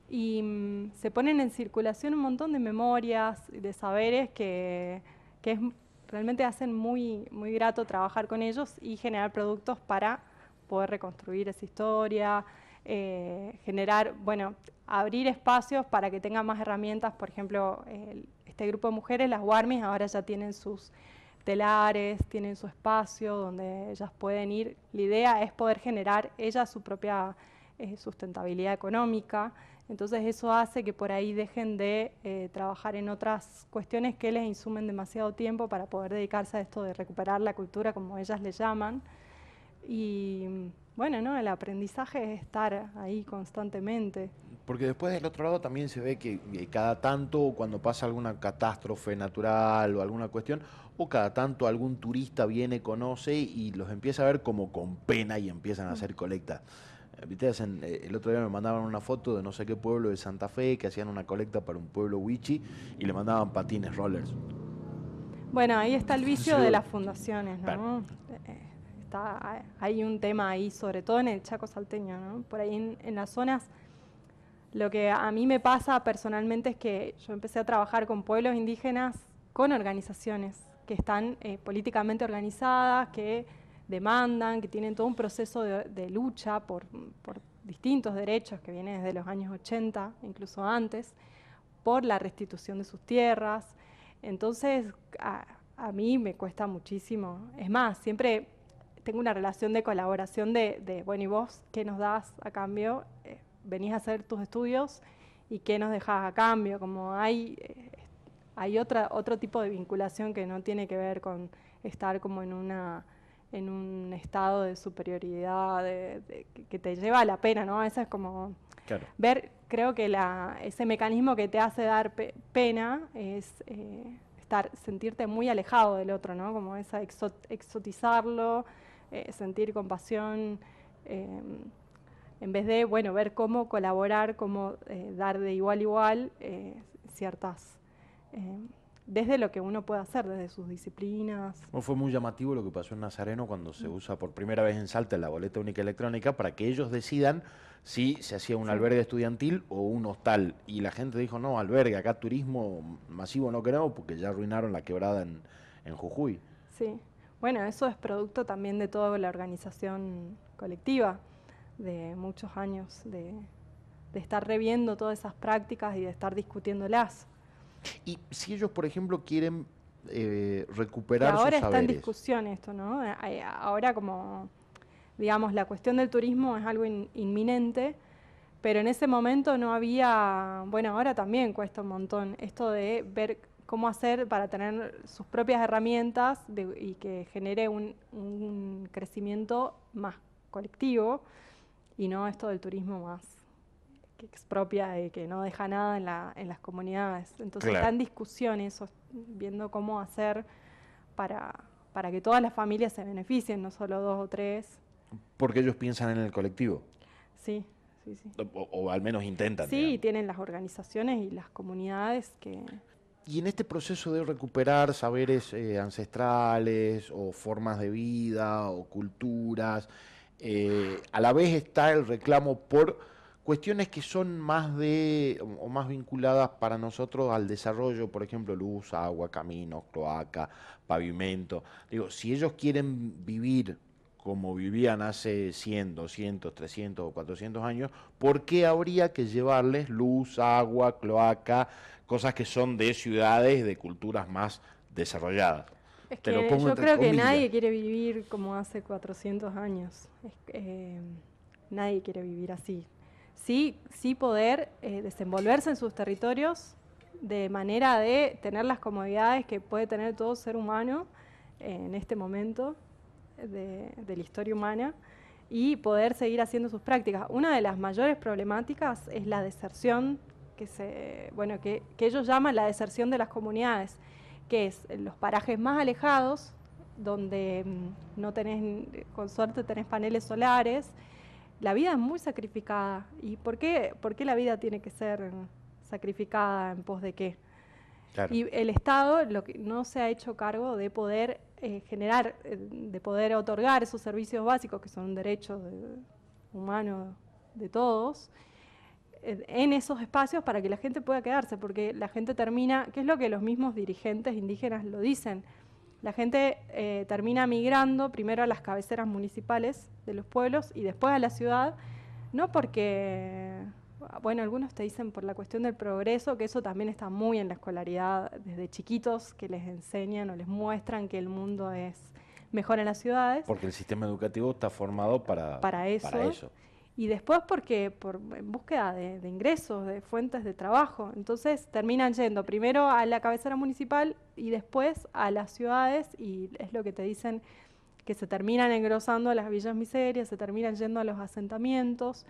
y mm, se ponen en circulación un montón de memorias, de saberes que, realmente hacen muy, muy grato trabajar con ellos y generar productos para poder reconstruir esa historia, eh, generar, bueno, abrir espacios para que tengan más herramientas. Por ejemplo, este grupo de mujeres, las Warmis, ahora ya tienen sus telares, tienen su espacio donde ellas pueden ir. La idea es poder generar ellas su propia eh, sustentabilidad económica. Entonces eso hace que por ahí dejen de eh, trabajar en otras cuestiones que les insumen demasiado tiempo para poder dedicarse a esto de recuperar la cultura, como ellas le llaman. Y bueno, ¿no? El aprendizaje es estar ahí constantemente. Porque después del otro lado también se ve que cada tanto, cuando pasa alguna catástrofe natural o alguna cuestión, o cada tanto algún turista viene, conoce y los empieza a ver como con pena y empiezan a hacer colecta. Eh, eh, el otro día me mandaban una foto de no sé qué pueblo de Santa Fe que hacían una colecta para un pueblo wichi y le mandaban patines, rollers. Bueno, ahí está el vicio de las fundaciones, ¿no? Eh, hay un tema ahí, sobre todo en el Chaco salteño, ¿no? Por ahí en las zonas lo que a mí me pasa personalmente es que yo empecé a trabajar con pueblos indígenas, con organizaciones que están eh, políticamente organizadas, que demandan, que tienen todo un proceso de, lucha por, distintos derechos que viene desde los años 80, incluso antes, por la restitución de sus tierras. Entonces, a, mí me cuesta muchísimo. Es más, siempre tengo una relación de colaboración de, bueno, ¿y vos qué nos das a cambio? Eh, venís a hacer tus estudios y qué nos dejas a cambio, como hay, eh, hay otra, otro tipo de vinculación que no tiene que ver con estar como en una en un estado de superioridad de, que te lleva a la pena, ¿no? Eso es como ver, creo que la, ese mecanismo que te hace dar pena es eh, estar, sentirte muy alejado del otro, ¿no? Como esa exotizarlo, eh, sentir compasión en vez de, bueno, ver cómo colaborar, cómo eh, dar de igual a igual eh, ciertas, eh, desde lo que uno puede hacer, desde sus disciplinas. fue muy llamativo lo que pasó en Nazareno cuando se mm. usa por primera vez en Salta la boleta única electrónica para que ellos decidan si se hacía un albergue estudiantil o un hostal. Y la gente dijo, no, albergue, acá turismo masivo no queremos porque ya arruinaron la quebrada en, en Jujuy. Sí, bueno, eso es producto también de toda la organización colectiva de muchos años de, estar reviendo todas esas prácticas y de estar discutiéndolas. Y si ellos, por ejemplo, quieren eh, recuperar ahora está en discusión esto, ¿no? Ahora como, digamos, la cuestión del turismo es algo inminente, pero en ese momento no había, bueno, ahora también cuesta un montón esto de ver cómo hacer para tener sus propias herramientas y que genere un, un crecimiento más colectivo y no esto del turismo más que expropia y que no deja nada en, la, en las comunidades. Entonces está en discusión eso, viendo cómo hacer para, para que todas las familias se beneficien, no solo dos o tres. Porque ellos piensan en el colectivo. Sí, sí, sí. O, al menos intentan. Sí, tienen las organizaciones y las comunidades que... Y en este proceso de recuperar saberes eh, ancestrales o formas de vida o culturas, eh, a la vez está el reclamo por cuestiones que son más de o más vinculadas para nosotros al desarrollo, por ejemplo, luz, agua, caminos, cloaca, pavimento. Digo, si ellos quieren vivir como vivían hace 100, 200, 300 o 400 años, ¿por qué habría que llevarles luz, agua, cloaca, cosas que son de ciudades, de culturas más desarrolladas? Es que yo creo que nadie quiere vivir como hace 400 años. Eh, nadie quiere vivir así. Sí, sí poder eh, desenvolverse en sus territorios de manera de tener las comodidades que puede tener todo ser humano en este momento de, la historia humana y poder seguir haciendo sus prácticas. Una de las mayores problemáticas es la deserción, que, se, bueno, que ellos llaman la deserción de las comunidades que es los parajes más alejados, donde mm, no tenés, con suerte tenés paneles solares, la vida es muy sacrificada. ¿Y por qué, por qué la vida tiene que ser sacrificada en pos de qué? Y el Estado lo que no se ha hecho cargo de poder eh, generar, eh, de poder otorgar esos servicios básicos que son derechos humanos de todos, en esos espacios para que la gente pueda quedarse, porque la gente termina, que es lo que los mismos dirigentes indígenas lo dicen, la gente eh, termina migrando primero a las cabeceras municipales de los pueblos y después a la ciudad, no porque, bueno, algunos te dicen por la cuestión del progreso, que eso también está muy en la escolaridad desde chiquitos, que les enseñan o les muestran que el mundo es mejor en las ciudades. Porque el sistema educativo está formado para, para eso y después porque por en búsqueda de, ingresos, de fuentes de trabajo. Entonces terminan yendo primero a la cabecera municipal y después a las ciudades y es lo que te dicen que se terminan engrosando las villas miserias, se terminan yendo a los asentamientos.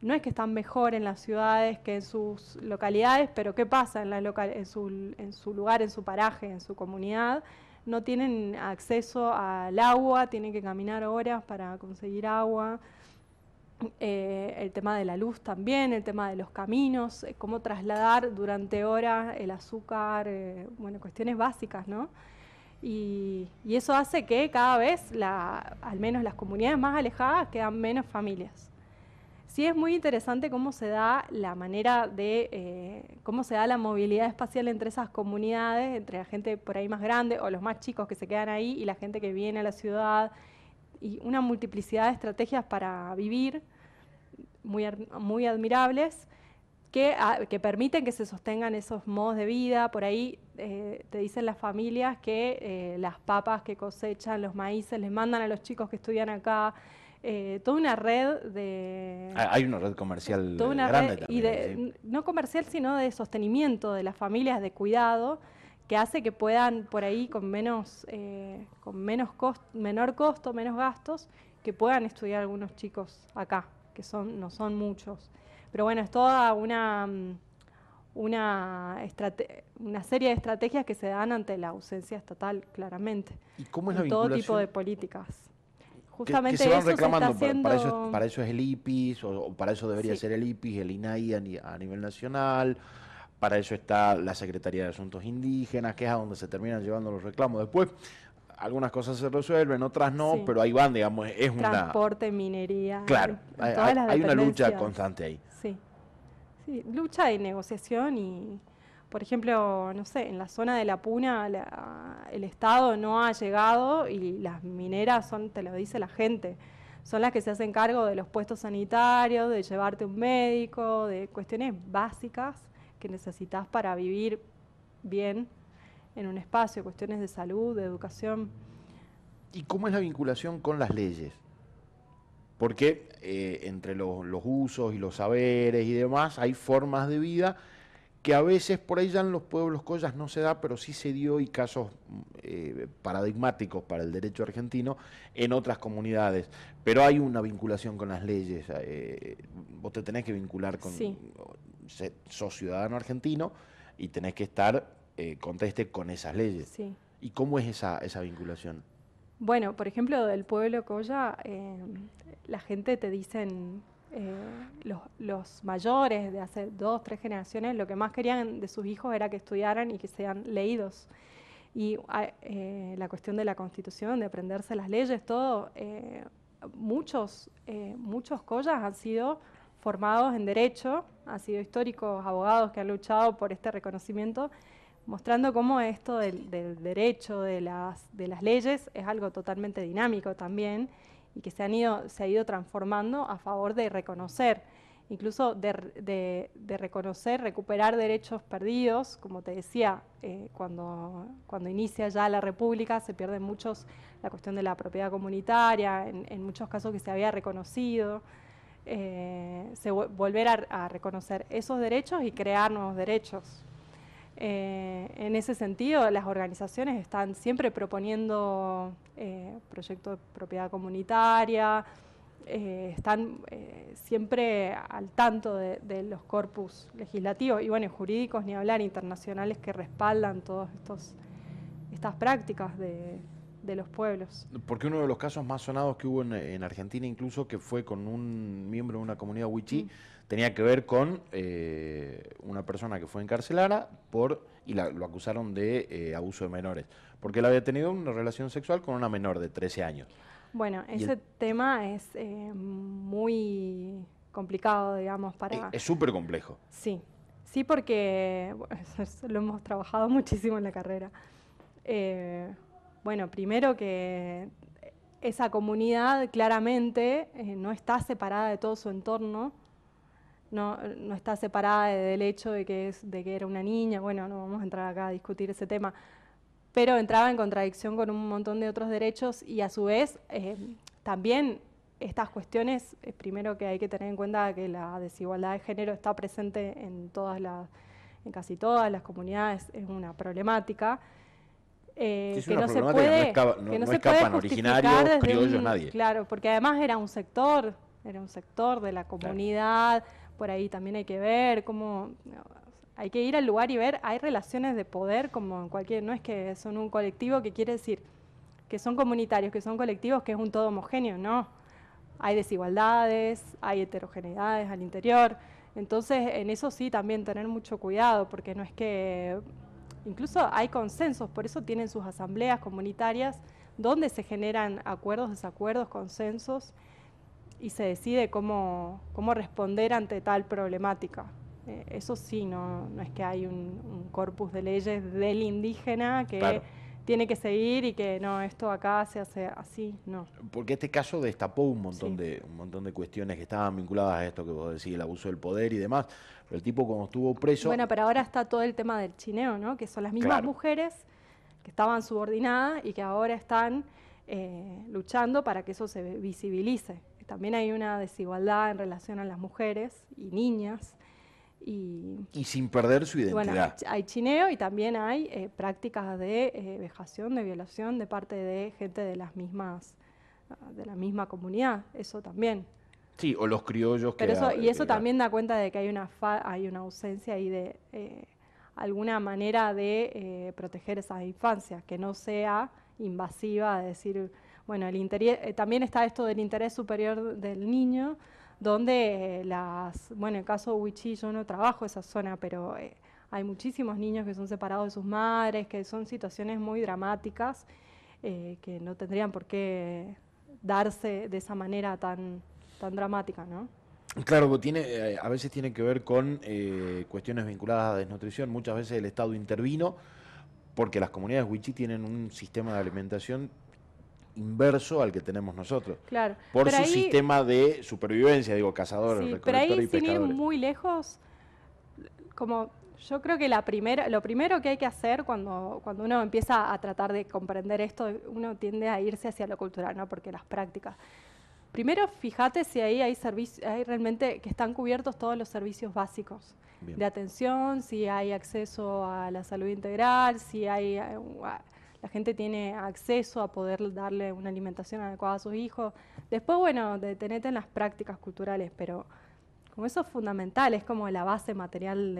No es que están mejor en las ciudades que en sus localidades, pero ¿qué pasa en, la en, su, en su lugar, en su paraje, en su comunidad? No tienen acceso al agua, tienen que caminar horas para conseguir agua. Eh, el tema de la luz también, el tema de los caminos, eh, cómo trasladar durante horas el azúcar, eh, bueno, cuestiones básicas, ¿no? Y, eso hace que cada vez, la, al menos las comunidades más alejadas, quedan menos familias. Sí es muy interesante cómo se da la manera de, cómo se da la movilidad espacial entre esas comunidades, entre la gente por ahí más grande o los más chicos que se quedan ahí y la gente que viene a la ciudad y una multiplicidad de estrategias para vivir muy, muy admirables que, ah, que, permiten que se sostengan esos modos de vida. Por ahí eh, te dicen las familias que eh, las papas que cosechan, los maíces, les mandan a los chicos que estudian acá. Eh, toda una red de... Ah, hay una red comercial grande también. Y de, No comercial, sino de sostenimiento de las familias, de cuidado, que hace que puedan por ahí con menos, con menos menor costo, menos gastos, que puedan estudiar algunos chicos acá que son, no son muchos. Pero bueno, es toda una, mm, una, una serie de estrategias que se dan ante la ausencia estatal, claramente. ¿Y cómo es la Todo tipo de políticas. Justamente se van reclamando, para, eso, para eso es el IPIS, o, para eso debería ser el IPIS, el INAI a, nivel nacional, para eso está la Secretaría de Asuntos Indígenas, que es a donde se terminan llevando los reclamos. Después, algunas cosas se resuelven, otras no, pero ahí van, digamos, es una... Transporte, minería. Claro, hay, una lucha constante ahí. Sí, sí, lucha y negociación y, por ejemplo, no sé, en la zona de La Puna el Estado no ha llegado y las mineras son, te lo dice la gente, son las que se hacen cargo de los puestos sanitarios, de llevarte un médico, de cuestiones básicas que necesitas para vivir bien en un espacio, cuestiones de salud, de educación. ¿Y cómo es la vinculación con las leyes? Porque eh, entre los, usos y los saberes y demás hay formas de vida que a veces por ahí ya en los pueblos collas no se da, pero sí se dio y casos eh, paradigmáticos para el derecho argentino en otras comunidades. Pero hay una vinculación con las leyes. Eh, vos te tenés que vincular con... Sí. Sos ciudadano argentino y tenés que estar eh, conteste con esas leyes. ¿Y cómo es esa, esa vinculación? Bueno, por ejemplo, del pueblo Coya, eh, la gente te dicen, eh, los, los, mayores de hace dos, tres generaciones, lo que más querían de sus hijos era que estudiaran y que sean leídos. Y la cuestión de la constitución, de aprenderse las leyes, todo, muchos, muchos Collas han sido formados en derecho, han sido históricos abogados que han luchado por este reconocimiento mostrando cómo esto del, derecho, de las, leyes, es algo totalmente dinámico también y que se, han ido, se ha ido transformando a favor de reconocer, incluso de, reconocer, recuperar derechos perdidos, como te decía, eh, cuando, cuando inicia ya la República se pierde muchos la cuestión de la propiedad comunitaria, en, muchos casos que se había reconocido. Eh, se volver a reconocer esos derechos y crear nuevos derechos. Eh, en ese sentido, las organizaciones están siempre proponiendo eh, proyectos de propiedad comunitaria, están siempre al tanto de, los corpus legislativos y bueno, jurídicos ni hablar, internacionales que respaldan todas estas prácticas de, los pueblos. Porque uno de los casos más sonados que hubo en, Argentina, incluso que fue con un miembro de una comunidad wichí, mm tenía que ver con eh, una persona que fue encarcelada por y lo acusaron de eh, abuso de menores, porque él había tenido una relación sexual con una menor de 13 años. Bueno, ese tema es eh, muy complicado, digamos, para... Es súper complejo. Sí, sí, porque <laughs> lo hemos trabajado muchísimo en la carrera. Bueno, primero que esa comunidad claramente no está separada de todo su entorno, no, no está separada del hecho de que, de que era una niña, bueno, no vamos a entrar acá a discutir ese tema, pero entraba en contradicción con un montón de otros derechos y a su vez eh, también estas cuestiones, eh, primero que hay que tener en cuenta que la desigualdad de género está presente en todas las, en casi todas las comunidades, es una problemática. Eh, que no se puede, que no, se escapan originarios, criollos, nadie. Claro, porque además era un sector, era un sector de la comunidad, por ahí también hay que ver cómo hay que ir al lugar y ver, hay relaciones de poder como en cualquier, no es que son un colectivo que quiere decir que son comunitarios, que son colectivos, que es un todo homogéneo, no. Hay desigualdades, hay heterogeneidades al interior. Entonces, en eso sí también tener mucho cuidado, porque no es que, incluso hay consensos, por eso tienen sus asambleas comunitarias, donde se generan acuerdos, desacuerdos, consensos, y se decide cómo, cómo responder ante tal problemática. Eh, eso sí, no, no es que hay un, corpus de leyes del indígena que tiene que seguir y que no, esto acá se hace así, no. Porque este caso destapó un montón, de, un montón de cuestiones que estaban vinculadas a esto que vos decís, el abuso del poder y demás. Pero el tipo cuando estuvo preso... Bueno, pero ahora está todo el tema del chineo, ¿no? Que son las mismas mujeres que estaban subordinadas y que ahora están eh, luchando para que eso se visibilice. También hay una desigualdad en relación a las mujeres y niñas y, sin perder su identidad. Bueno, hay chineo y también hay eh, prácticas de eh, vejación, de violación de parte de gente de las mismas, ah, de la misma comunidad, eso también. Sí, o los criollos que... Eso, y eso también da cuenta de que hay una, hay una ausencia y de eh, alguna manera de proteger esas infancias, que no sea invasiva, de decir, bueno, el interés, también está esto del interés superior del niño, donde las, bueno, en el caso de Huichí yo no trabajo esa zona, pero eh, hay muchísimos niños que son separados de sus madres, que son situaciones muy dramáticas, eh, que no tendrían por qué darse de esa manera tan, tan dramática, ¿no? Claro, tiene, eh, a veces tiene que ver con cuestiones vinculadas a desnutrición. Muchas veces el Estado intervino porque las comunidades Huichí tienen un sistema de alimentación inverso al que tenemos nosotros. Claro. Por su sistema de supervivencia, digo, cazadores, sí, pero ahí, sin ir muy lejos, como yo creo que la primera, lo primero que hay que hacer cuando, cuando uno empieza a tratar de comprender esto, uno tiende a irse hacia lo cultural, ¿no? Porque las prácticas. Primero, fíjate si ahí hay, hay realmente que están cubiertos todos los servicios básicos de atención, si hay acceso a la salud integral, si hay eh, la gente tiene acceso a poder darle una alimentación adecuada a sus hijos. Después, bueno, detenete en las prácticas culturales, pero como eso es fundamental, es como la base material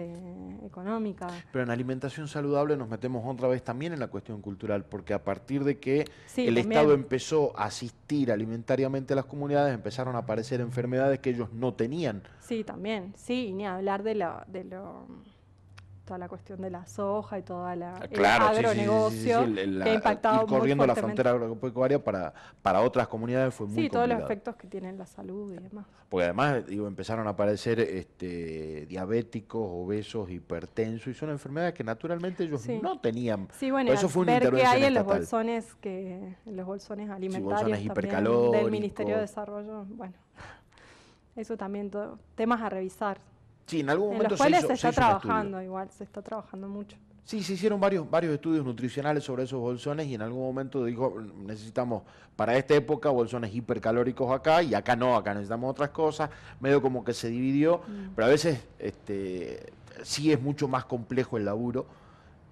económica. Pero en alimentación saludable nos metemos otra vez también en la cuestión cultural, porque a partir de que el Estado empezó a asistir alimentariamente a las comunidades, empezaron a aparecer enfermedades que ellos no tenían. Sí, también, sí, y ni hablar de lo, de lo toda la cuestión de la soja y toda la agronegocio que ha impactado ir corriendo la frontera agropecuaria para, para otras comunidades fue muy Sí, todos los efectos que tienen la salud y demás. Porque además digo, empezaron a aparecer este, diabéticos, obesos, hipertensos y son enfermedades que naturalmente ellos no tenían. Sí, bueno, eso fue ver qué hay en los bolsones que en los bolsones alimentarios del Ministerio de Desarrollo, bueno. Eso también temas a revisar. Sí, en algún momento los cuales se, está trabajando igual, se está trabajando mucho. Sí, se hicieron varios, varios estudios nutricionales sobre esos bolsones y en algún momento dijo, necesitamos para esta época bolsones hipercalóricos acá y acá no, acá necesitamos otras cosas, medio como que se dividió, mm. pero a veces este, sí es mucho más complejo el laburo.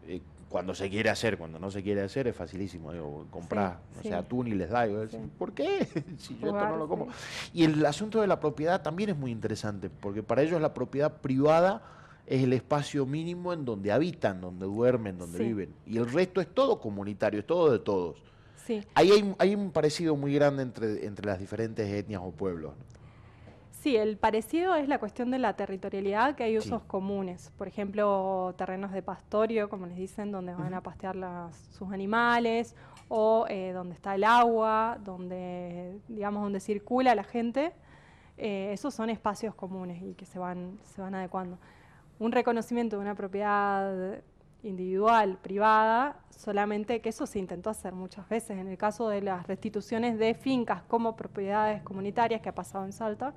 Eh, cuando se quiere hacer, cuando no se quiere hacer es facilísimo, digo, comprar, no sé, atún y les da, digo, ¿por qué? <laughs> si yo esto no lo como. Y el asunto de la propiedad también es muy interesante, porque para ellos la propiedad privada es el espacio mínimo en donde habitan, donde duermen, donde viven. Y el resto es todo comunitario, es todo de todos. Sí. Ahí hay, hay un parecido muy grande entre, entre las diferentes etnias o pueblos. Sí, el parecido es la cuestión de la territorialidad, que hay usos comunes. Por ejemplo, terrenos de pastorio, como les dicen, donde van a pastear sus animales, o eh, donde está el agua, donde, digamos, donde circula la gente. Eh, esos son espacios comunes y que se van, se van adecuando. Un reconocimiento de una propiedad individual, privada, solamente que eso se intentó hacer muchas veces. En el caso de las restituciones de fincas como propiedades comunitarias que ha pasado en Salta,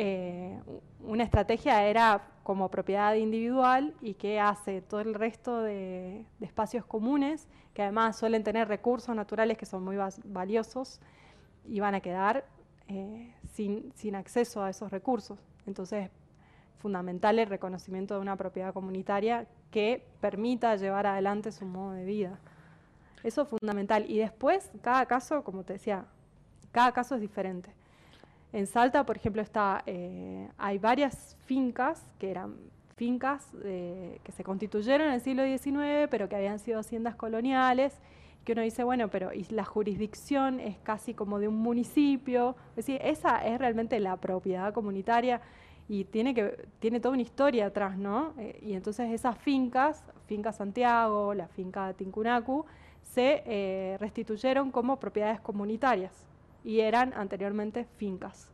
eh, una estrategia era como propiedad individual y que hace todo el resto de, espacios comunes, que además suelen tener recursos naturales que son muy valiosos y van a quedar eh, sin, sin acceso a esos recursos. Entonces, fundamental el reconocimiento de una propiedad comunitaria que permita llevar adelante su modo de vida. Eso es fundamental. Y después, cada caso, como te decía, cada caso es diferente. En Salta, por ejemplo, está, eh, hay varias fincas que eran fincas eh, que se constituyeron en el siglo XIX, pero que habían sido haciendas coloniales, que uno dice, bueno, pero y la jurisdicción es casi como de un municipio, es decir, esa es realmente la propiedad comunitaria y tiene, que, tiene toda una historia atrás, ¿no? Eh, y entonces esas fincas, Finca Santiago, la finca Tincunacu, se eh, restituyeron como propiedades comunitarias y eran anteriormente fincas.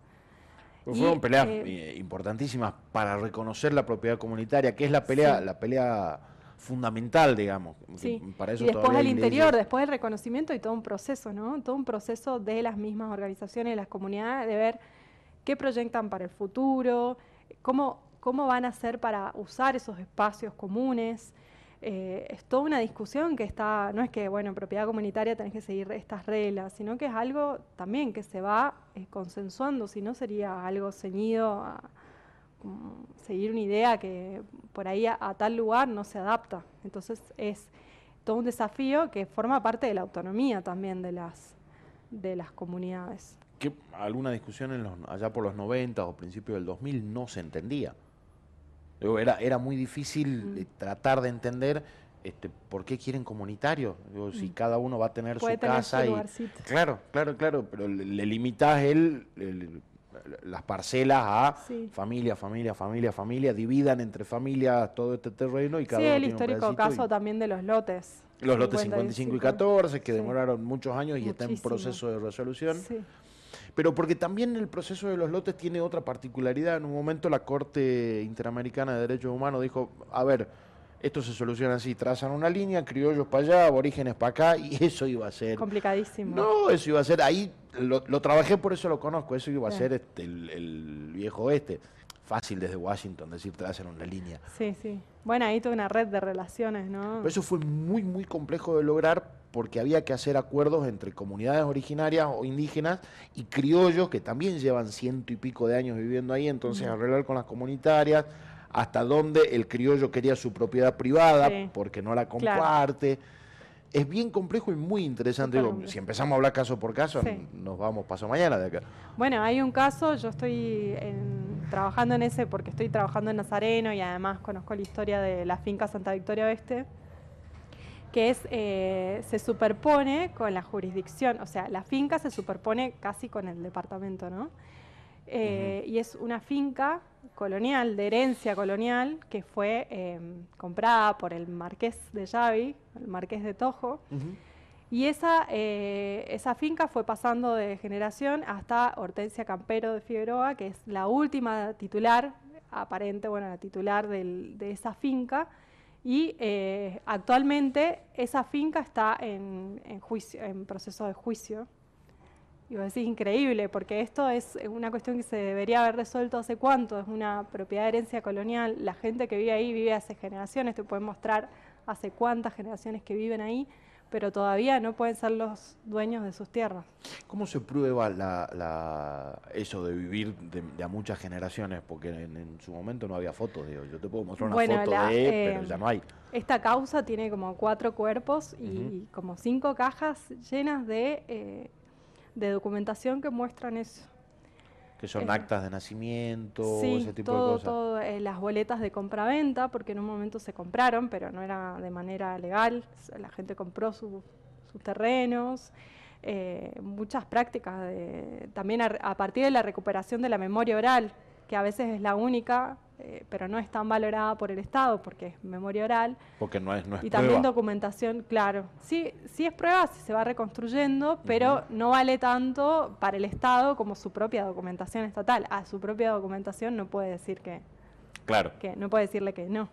Pues fueron peleas eh, eh, importantísimas para reconocer la propiedad comunitaria, que es la pelea, la pelea fundamental, digamos. Sí. Para eso y después del interior, después del reconocimiento y todo un proceso, ¿no? Todo un proceso de las mismas organizaciones, de las comunidades, de ver qué proyectan para el futuro, cómo, cómo van a hacer para usar esos espacios comunes. Eh, es toda una discusión que está, no es que, bueno, en propiedad comunitaria tenés que seguir estas reglas, sino que es algo también que se va eh, consensuando, si no sería algo ceñido a seguir una idea que por ahí a, tal lugar no se adapta. Entonces es todo un desafío que forma parte de la autonomía también de las, de las comunidades. Que alguna discusión en los, allá por los 90 o principios del 2000 no se entendía era, era muy difícil mm. tratar de entender este, por qué quieren comunitario. si mm. cada uno va a tener su casa y. Claro, claro, claro, pero le, limitas el, las parcelas a familia, familia, familia, familia, dividan entre familias todo este terreno y cada sí, uno. el histórico caso también de los lotes. Los lotes 55 y 14, que demoraron muchos años y está en proceso de resolución. Pero porque también el proceso de los lotes tiene otra particularidad. En un momento la Corte Interamericana de Derechos Humanos dijo, a ver, esto se soluciona así, trazan una línea, criollos para allá, aborígenes para acá, y eso iba a ser... Complicadísimo. No, eso iba a ser, ahí lo, trabajé, por eso lo conozco, eso iba a ser este, el, viejo este. Fácil desde Washington decir trazan una línea. Sí, sí. Bueno, ahí toda una red de relaciones, ¿no? Pero eso fue muy, muy complejo de lograr porque había que hacer acuerdos entre comunidades originarias o indígenas y criollos que también llevan ciento y pico de años viviendo ahí, entonces arreglar con las comunitarias hasta donde el criollo quería su propiedad privada porque no la comparte. Es bien complejo y muy interesante. si empezamos a hablar caso por caso, nos vamos paso mañana de acá. Bueno, hay un caso, yo estoy trabajando en ese porque estoy trabajando en Nazareno y además conozco la historia de la finca Santa Victoria Oeste que es, eh, se superpone con la jurisdicción, o sea, la finca se superpone casi con el departamento, ¿no? Eh, y es una finca colonial, de herencia colonial, que fue em, comprada por el marqués de Yavi, el marqués de Tojo, y esa, eh, esa finca fue pasando de generación hasta Hortensia Campero de Figueroa, que es la última titular, aparente, bueno, la titular de esa finca, y eh, actualmente esa finca está en, juicio, en proceso de juicio. Y vos decís, increíble, porque esto es una cuestión que se debería haber resuelto hace cuánto, es una propiedad de herencia colonial, la gente que vive ahí vive hace generaciones, te pueden mostrar hace cuántas generaciones que viven ahí, pero todavía no pueden ser los dueños de sus tierras. ¿Cómo se prueba la, eso de vivir de, a muchas generaciones? Porque en, su momento no había fotos, digo, yo te puedo mostrar una foto de, pero eh, ya no hay. Esta causa tiene como cuatro cuerpos y como cinco cajas llenas de, eh, de documentación que muestran eso que son actas de nacimiento, ese tipo de cosas. Todo, eh, las boletas de compra-venta, porque en un momento se compraron, pero no era de manera legal, la gente compró sus terrenos, eh, muchas prácticas, de, también a, partir de la recuperación de la memoria oral, que a veces es la única eh, pero no es tan valorada por el Estado porque es memoria oral. Porque no es, no Y también documentación, claro. Sí, sí es prueba, sí se va reconstruyendo, pero no vale tanto para el Estado como su propia documentación estatal. A su propia documentación no puede decir que... Claro. Que no puede decirle que no.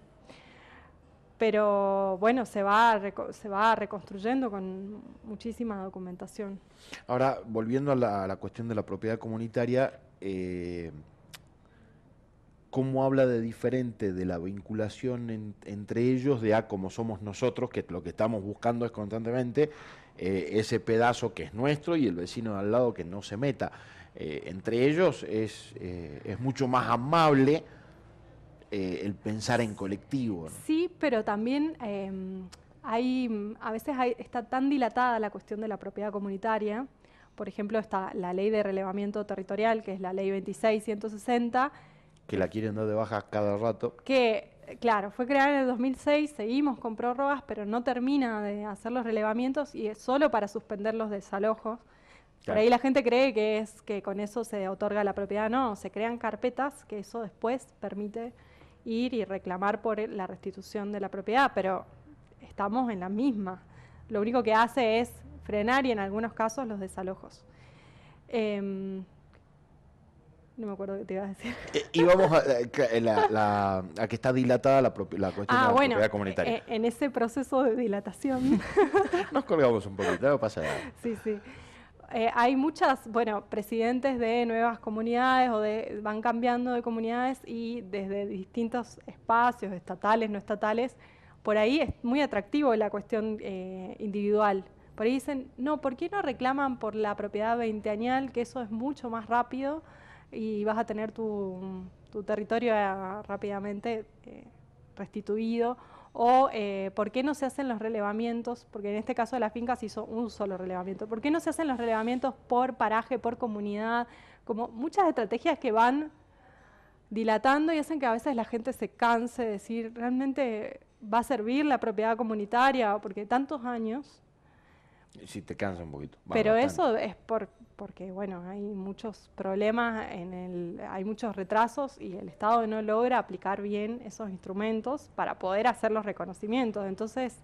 Pero bueno, se va, se va reconstruyendo con muchísima documentación. Ahora, volviendo a la, a la cuestión de la propiedad comunitaria, eh, cómo habla de diferente de la vinculación entre ellos, de a cómo somos nosotros, que lo que estamos buscando es constantemente eh, ese pedazo que es nuestro y el vecino de al lado que no se meta. Eh, entre ellos es, eh, es mucho más amable el pensar en colectivo. Sí, pero también em, hay, a veces está tan dilatada la cuestión de la propiedad comunitaria. Por ejemplo, está la ley de relevamiento territorial, que es la ley 26.160. Que la quieren dar de baja cada rato. Que, claro, fue creada en el 2006, seguimos con prórrogas, pero no termina de hacer los relevamientos y es solo para suspender los desalojos. Por ahí la gente cree que es que con eso se otorga la propiedad. No, se crean carpetas que eso después permite ir y reclamar por la restitución de la propiedad, pero estamos en la misma. Lo único que hace es frenar y en algunos casos los desalojos. Em, no me acuerdo qué te iba a decir. Eh, y vamos a, eh, la, a, que está dilatada la, la cuestión de la ah, propiedad comunitaria. Eh, en ese proceso de dilatación. <laughs> Nos colgamos un poquito, no pasa nada. Sí, sí. hay muchas, bueno, presidentes de nuevas comunidades o de van cambiando de comunidades y desde distintos espacios, estatales, no estatales, por ahí es muy atractivo la cuestión eh, individual. Por ahí dicen, no, ¿por qué no reclaman por la propiedad veinteañal, que eso es mucho más rápido y vas a tener tu, territorio eh, rápidamente eh, restituido? O ¿por qué no se hacen los relevamientos? Porque en este caso de las fincas hizo un solo relevamiento. ¿Por qué no se hacen los relevamientos por paraje, por comunidad? Como muchas estrategias que van dilatando y hacen que a veces la gente se canse de decir, realmente va a servir la propiedad comunitaria, porque tantos años. Sí, te cansa un poquito. Pero eso es por, porque, bueno, hay muchos problemas, en el, hay muchos retrasos y el Estado no logra aplicar bien esos instrumentos para poder hacer los reconocimientos. Entonces,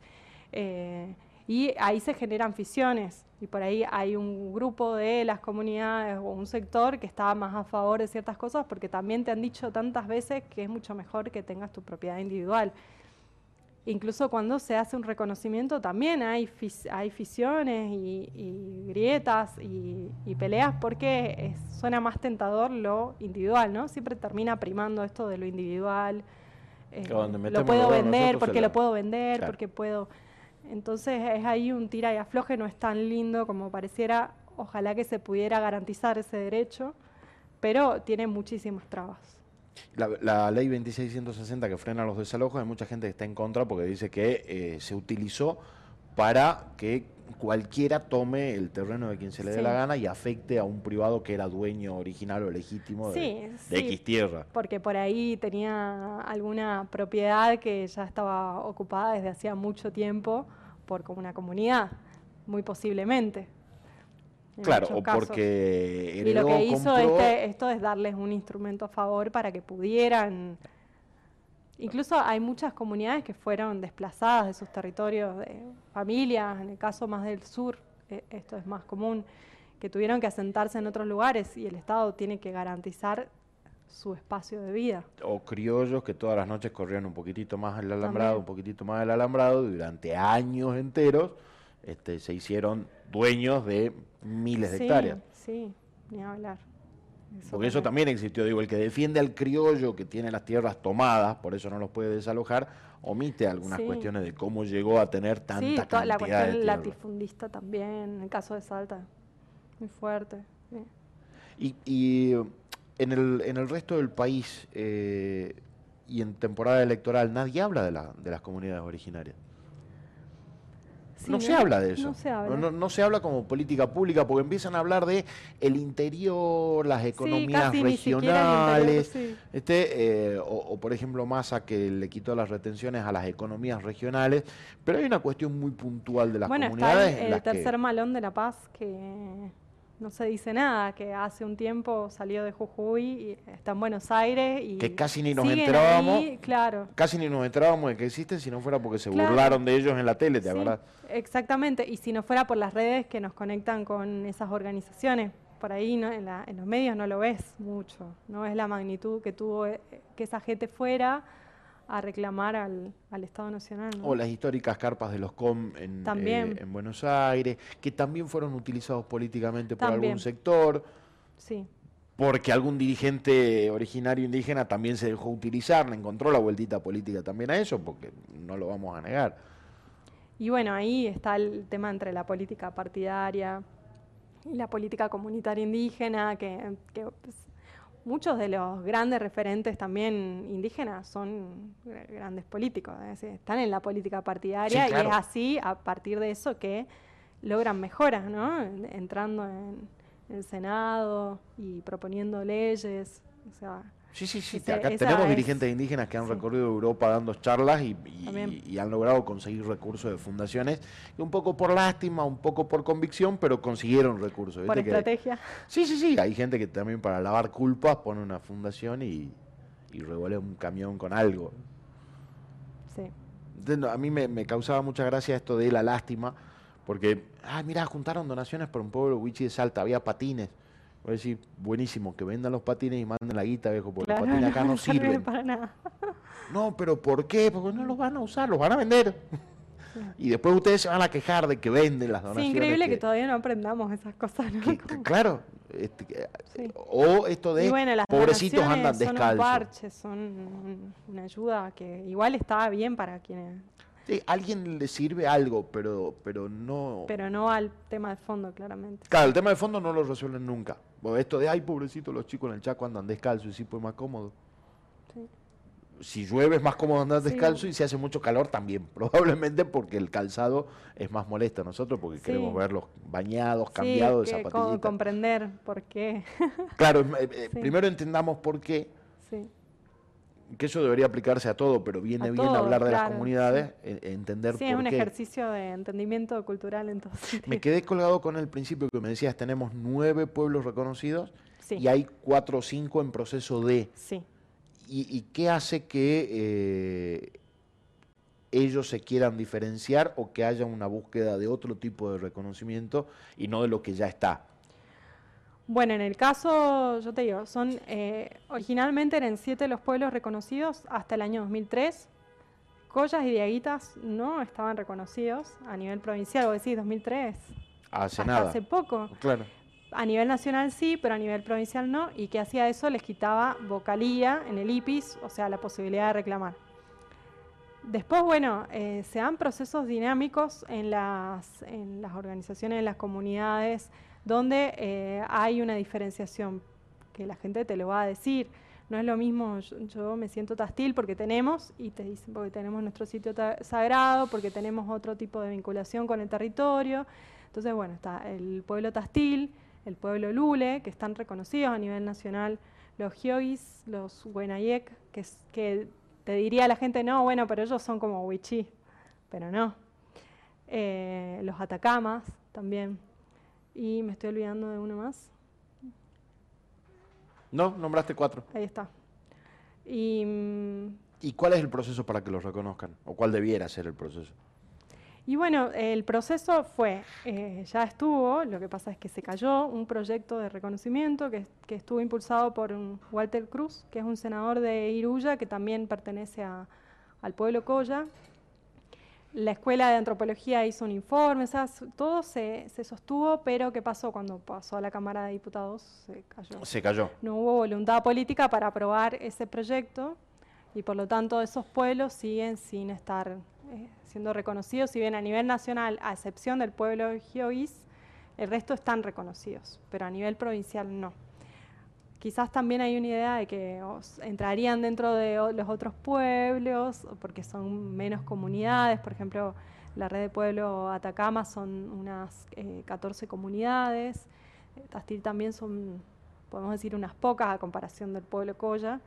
eh, y ahí se generan fisiones y por ahí hay un grupo de las comunidades o un sector que está más a favor de ciertas cosas porque también te han dicho tantas veces que es mucho mejor que tengas tu propiedad individual. Incluso cuando se hace un reconocimiento también hay, hay fisiones y, grietas y, peleas porque suena más tentador lo individual, ¿no? Siempre termina primando esto de lo individual. Eh, lo puedo vender porque lo puedo vender, porque puedo... Entonces es ahí un tira y afloje, no es tan lindo como pareciera. Ojalá que se pudiera garantizar ese derecho, pero tiene muchísimas trabas. La, ley 2660 que frena los desalojos, hay mucha gente que está en contra porque dice que eh, se utilizó para que cualquiera tome el terreno de quien se le dé la gana y afecte a un privado que era dueño original o legítimo de, X tierra. Porque por ahí tenía alguna propiedad que ya estaba ocupada desde hacía mucho tiempo por una comunidad, muy posiblemente. Claro, o porque Y lo que hizo este, esto es darles un instrumento a favor para que pudieran... Incluso hay muchas comunidades que fueron desplazadas de sus territorios, de familias, en el caso más del sur, eh, esto es más común, que tuvieron que asentarse en otros lugares y el Estado tiene que garantizar su espacio de vida. O criollos que todas las noches corrían un poquitito más el alambrado, un poquitito más el alambrado, durante años enteros este, se hicieron dueños de miles de hectáreas. Sí, ni hablar. Porque eso también existió, digo, el que defiende al criollo que tiene las tierras tomadas, por eso no los puede desalojar, omite algunas cuestiones de cómo llegó a tener tanta sí, toda la cuestión latifundista también, en el caso de Salta, muy fuerte. Y, en, el, en el resto del país eh, y en temporada electoral nadie habla de, la, de las comunidades originarias no, se habla de eso. No se habla. como política pública porque empiezan a hablar de el interior, las economías regionales, este, eh, o, por ejemplo Massa que le quitó las retenciones a las economías regionales, pero hay una cuestión muy puntual de las comunidades. El, tercer malón de la paz que no se dice nada, que hace un tiempo salió de Jujuy y está en Buenos Aires y que casi ni nos enterábamos, claro. casi ni nos enterábamos de que existen si no fuera porque se burlaron de ellos en la tele, ¿te sí, Exactamente, y si no fuera por las redes que nos conectan con esas organizaciones, por ahí ¿no? en, en los medios no lo ves mucho, no es la magnitud que tuvo eh, que esa gente fuera a reclamar al, Estado Nacional. O las históricas carpas de los COM en, eh, en, Buenos Aires, que también fueron utilizados políticamente por algún sector. Sí. Porque algún dirigente originario indígena también se dejó utilizar, le encontró la vueltita política también a eso, porque no lo vamos a negar. Y bueno, ahí está el tema entre la política partidaria y la política comunitaria indígena, que, que pues, muchos de los grandes referentes también indígenas son grandes políticos, están en la política partidaria y es así, a partir de eso, que logran mejoras, ¿no? Entrando en el Senado y proponiendo leyes. O sea, Sí, sí, sí. Acá tenemos dirigentes indígenas que han recorrido Europa dando charlas y, han logrado conseguir recursos de fundaciones, un poco por lástima, un poco por convicción, pero consiguieron recursos. Por estrategia. sí, sí, sí. Hay gente que también para lavar culpas pone una fundación y, y revuelve un camión con algo. Sí. a mí me, causaba mucha gracia esto de la lástima, porque, ah, mira, juntaron donaciones por un pueblo Wichi de Salta, había patines. Voy a decir, buenísimo, que vendan los patines y manden la guita, viejo, porque los patines acá no, <laughs> sirven. para nada. No, pero ¿por qué? Porque no los van a usar, los van a vender. Y después ustedes se van a quejar de que venden las donaciones. Sí, increíble que, todavía no aprendamos esas cosas. claro. Este, o esto de pobrecitos andan descalzos. Son un parche, son una ayuda que igual está bien para quienes Sí, a alguien le sirve algo, pero, pero no... Pero no al tema de fondo, claramente. Claro, el tema de fondo no lo resuelven nunca. esto de, ay, pobrecito, los chicos en el Chaco andan descalzos y sí, pues más cómodo. Sí. Si llueve es más cómodo andar descalzo y si hace mucho calor también, <laughs> probablemente porque el calzado es más molesto a nosotros porque queremos verlos bañados, cambiados de zapatillitas. comprender por qué. claro, eh, eh, <laughs> primero entendamos por qué. Sí que eso debería aplicarse a todo, pero viene bien hablar de las comunidades, e, e entender sí, es un ejercicio de entendimiento cultural entonces. <laughs> Me quedé colgado con el principio que me decías, tenemos nueve pueblos reconocidos y hay cuatro o cinco en proceso de. Sí. ¿Y, qué hace que eh, ellos se quieran diferenciar o que haya una búsqueda de otro tipo de reconocimiento y no de lo que ya está? Bueno, en el caso, yo te digo, son eh, originalmente eran siete los pueblos reconocidos hasta el año 2003. Collas y Diaguitas no estaban reconocidos a nivel provincial, o decís 2003. Hace nada. Hace poco. Claro. A nivel nacional sí, pero a nivel provincial no. Y que hacía eso les quitaba vocalía en el IPIS, o sea, la posibilidad de reclamar. Después, bueno, eh, se dan procesos dinámicos en las, en las organizaciones, en las comunidades donde eh, hay una diferenciación, que la gente te lo va a decir. No es lo mismo, yo, me siento tastil porque tenemos, y te dicen porque tenemos nuestro sitio sagrado, porque tenemos otro tipo de vinculación con el territorio. Entonces, bueno, está el pueblo tastil, el pueblo lule, que están reconocidos a nivel nacional, los Hyogis, los Wenayek, que, que te diría la gente, no, bueno, pero ellos son como Wichí, pero no. Eh, los Atacamas también. Y me estoy olvidando de uno más. No, nombraste cuatro. Ahí está. Y, mm, ¿Y cuál es el proceso para que los reconozcan? ¿O cuál debiera ser el proceso? Y bueno, el proceso fue, eh, ya estuvo, lo que pasa es que se cayó un proyecto de reconocimiento que, que, estuvo impulsado por un Walter Cruz, que es un senador de Iruya, que también pertenece a, al pueblo Coya, la escuela de antropología hizo un informe, todo se, sostuvo, pero ¿qué pasó cuando pasó a la Cámara de Diputados? Se cayó. Se cayó. No hubo voluntad política para aprobar ese proyecto y por lo tanto esos pueblos siguen sin estar eh, siendo reconocidos, si bien a nivel nacional, a excepción del pueblo de Giois, el resto están reconocidos, pero a nivel provincial no. Quizás también hay una idea de que entrarían dentro de los otros pueblos, porque son menos comunidades. Por ejemplo, la red de pueblo Atacama son unas 14 eh, comunidades. Tastil también son, podemos decir, unas pocas a comparación del pueblo Coya.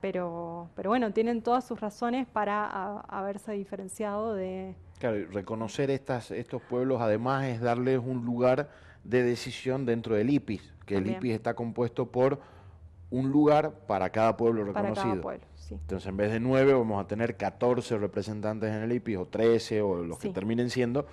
Pero, pero bueno, tienen todas sus razones para haberse diferenciado de... Claro, reconocer estas, estos pueblos además es darles un lugar de decisión dentro del IPIS, que el IPIS está compuesto por un lugar para cada pueblo reconocido. Entonces, en vez de nueve, vamos a tener 14 representantes en el IPIS, o 13, o los que terminen siendo,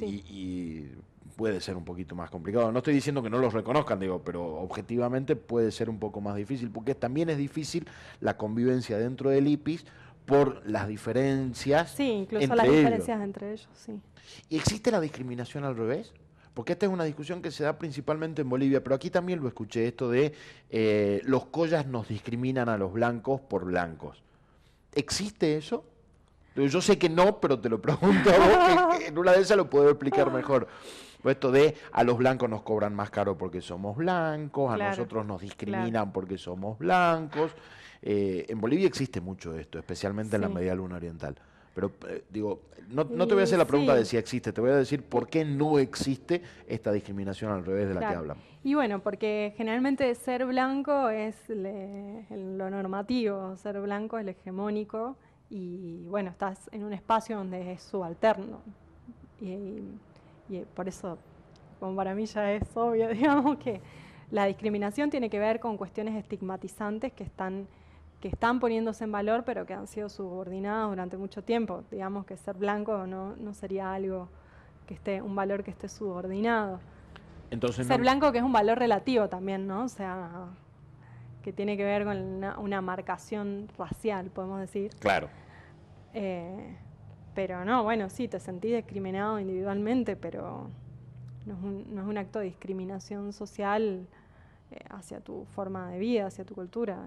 y, puede ser un poquito más complicado. No estoy diciendo que no los reconozcan, digo, pero objetivamente puede ser un poco más difícil, porque también es difícil la convivencia dentro del IPIS por las diferencias. Sí, incluso las diferencias entre ellos, sí. ¿Y existe la discriminación al revés? Porque esta es una discusión que se da principalmente en Bolivia, pero aquí también lo escuché, esto de eh, los collas nos discriminan a los blancos por blancos. ¿Existe eso? Yo sé que no, pero te lo pregunto a vos, que en una de esas lo puedo explicar mejor. Esto de a los blancos nos cobran más caro porque somos blancos, a Claro, nosotros nos discriminan porque somos blancos. Eh, en Bolivia existe mucho esto, especialmente en la media luna oriental. Pero eh, digo, no, no te voy a hacer la pregunta de si existe, te voy a decir por qué no existe esta discriminación al revés de la que hablan. Y bueno, porque generalmente ser blanco es le- lo normativo, ser blanco es lo hegemónico y bueno, estás en un espacio donde es subalterno. Y, y por eso, como para mí ya es obvio, <laughs> digamos que la discriminación tiene que ver con cuestiones estigmatizantes que están, que están poniéndose en valor, pero que han sido subordinadas durante mucho tiempo. Digamos que ser blanco no, no sería algo que esté, un valor que esté subordinado. Entonces, Ser no- blanco que es un valor relativo también, ¿no? O sea, que tiene que ver con una, una marcación racial, podemos decir. Claro. Eh, pero no, bueno, sí, te sentís discriminado individualmente, pero no es un, no es un acto de discriminación social eh, hacia tu forma de vida, hacia tu cultura.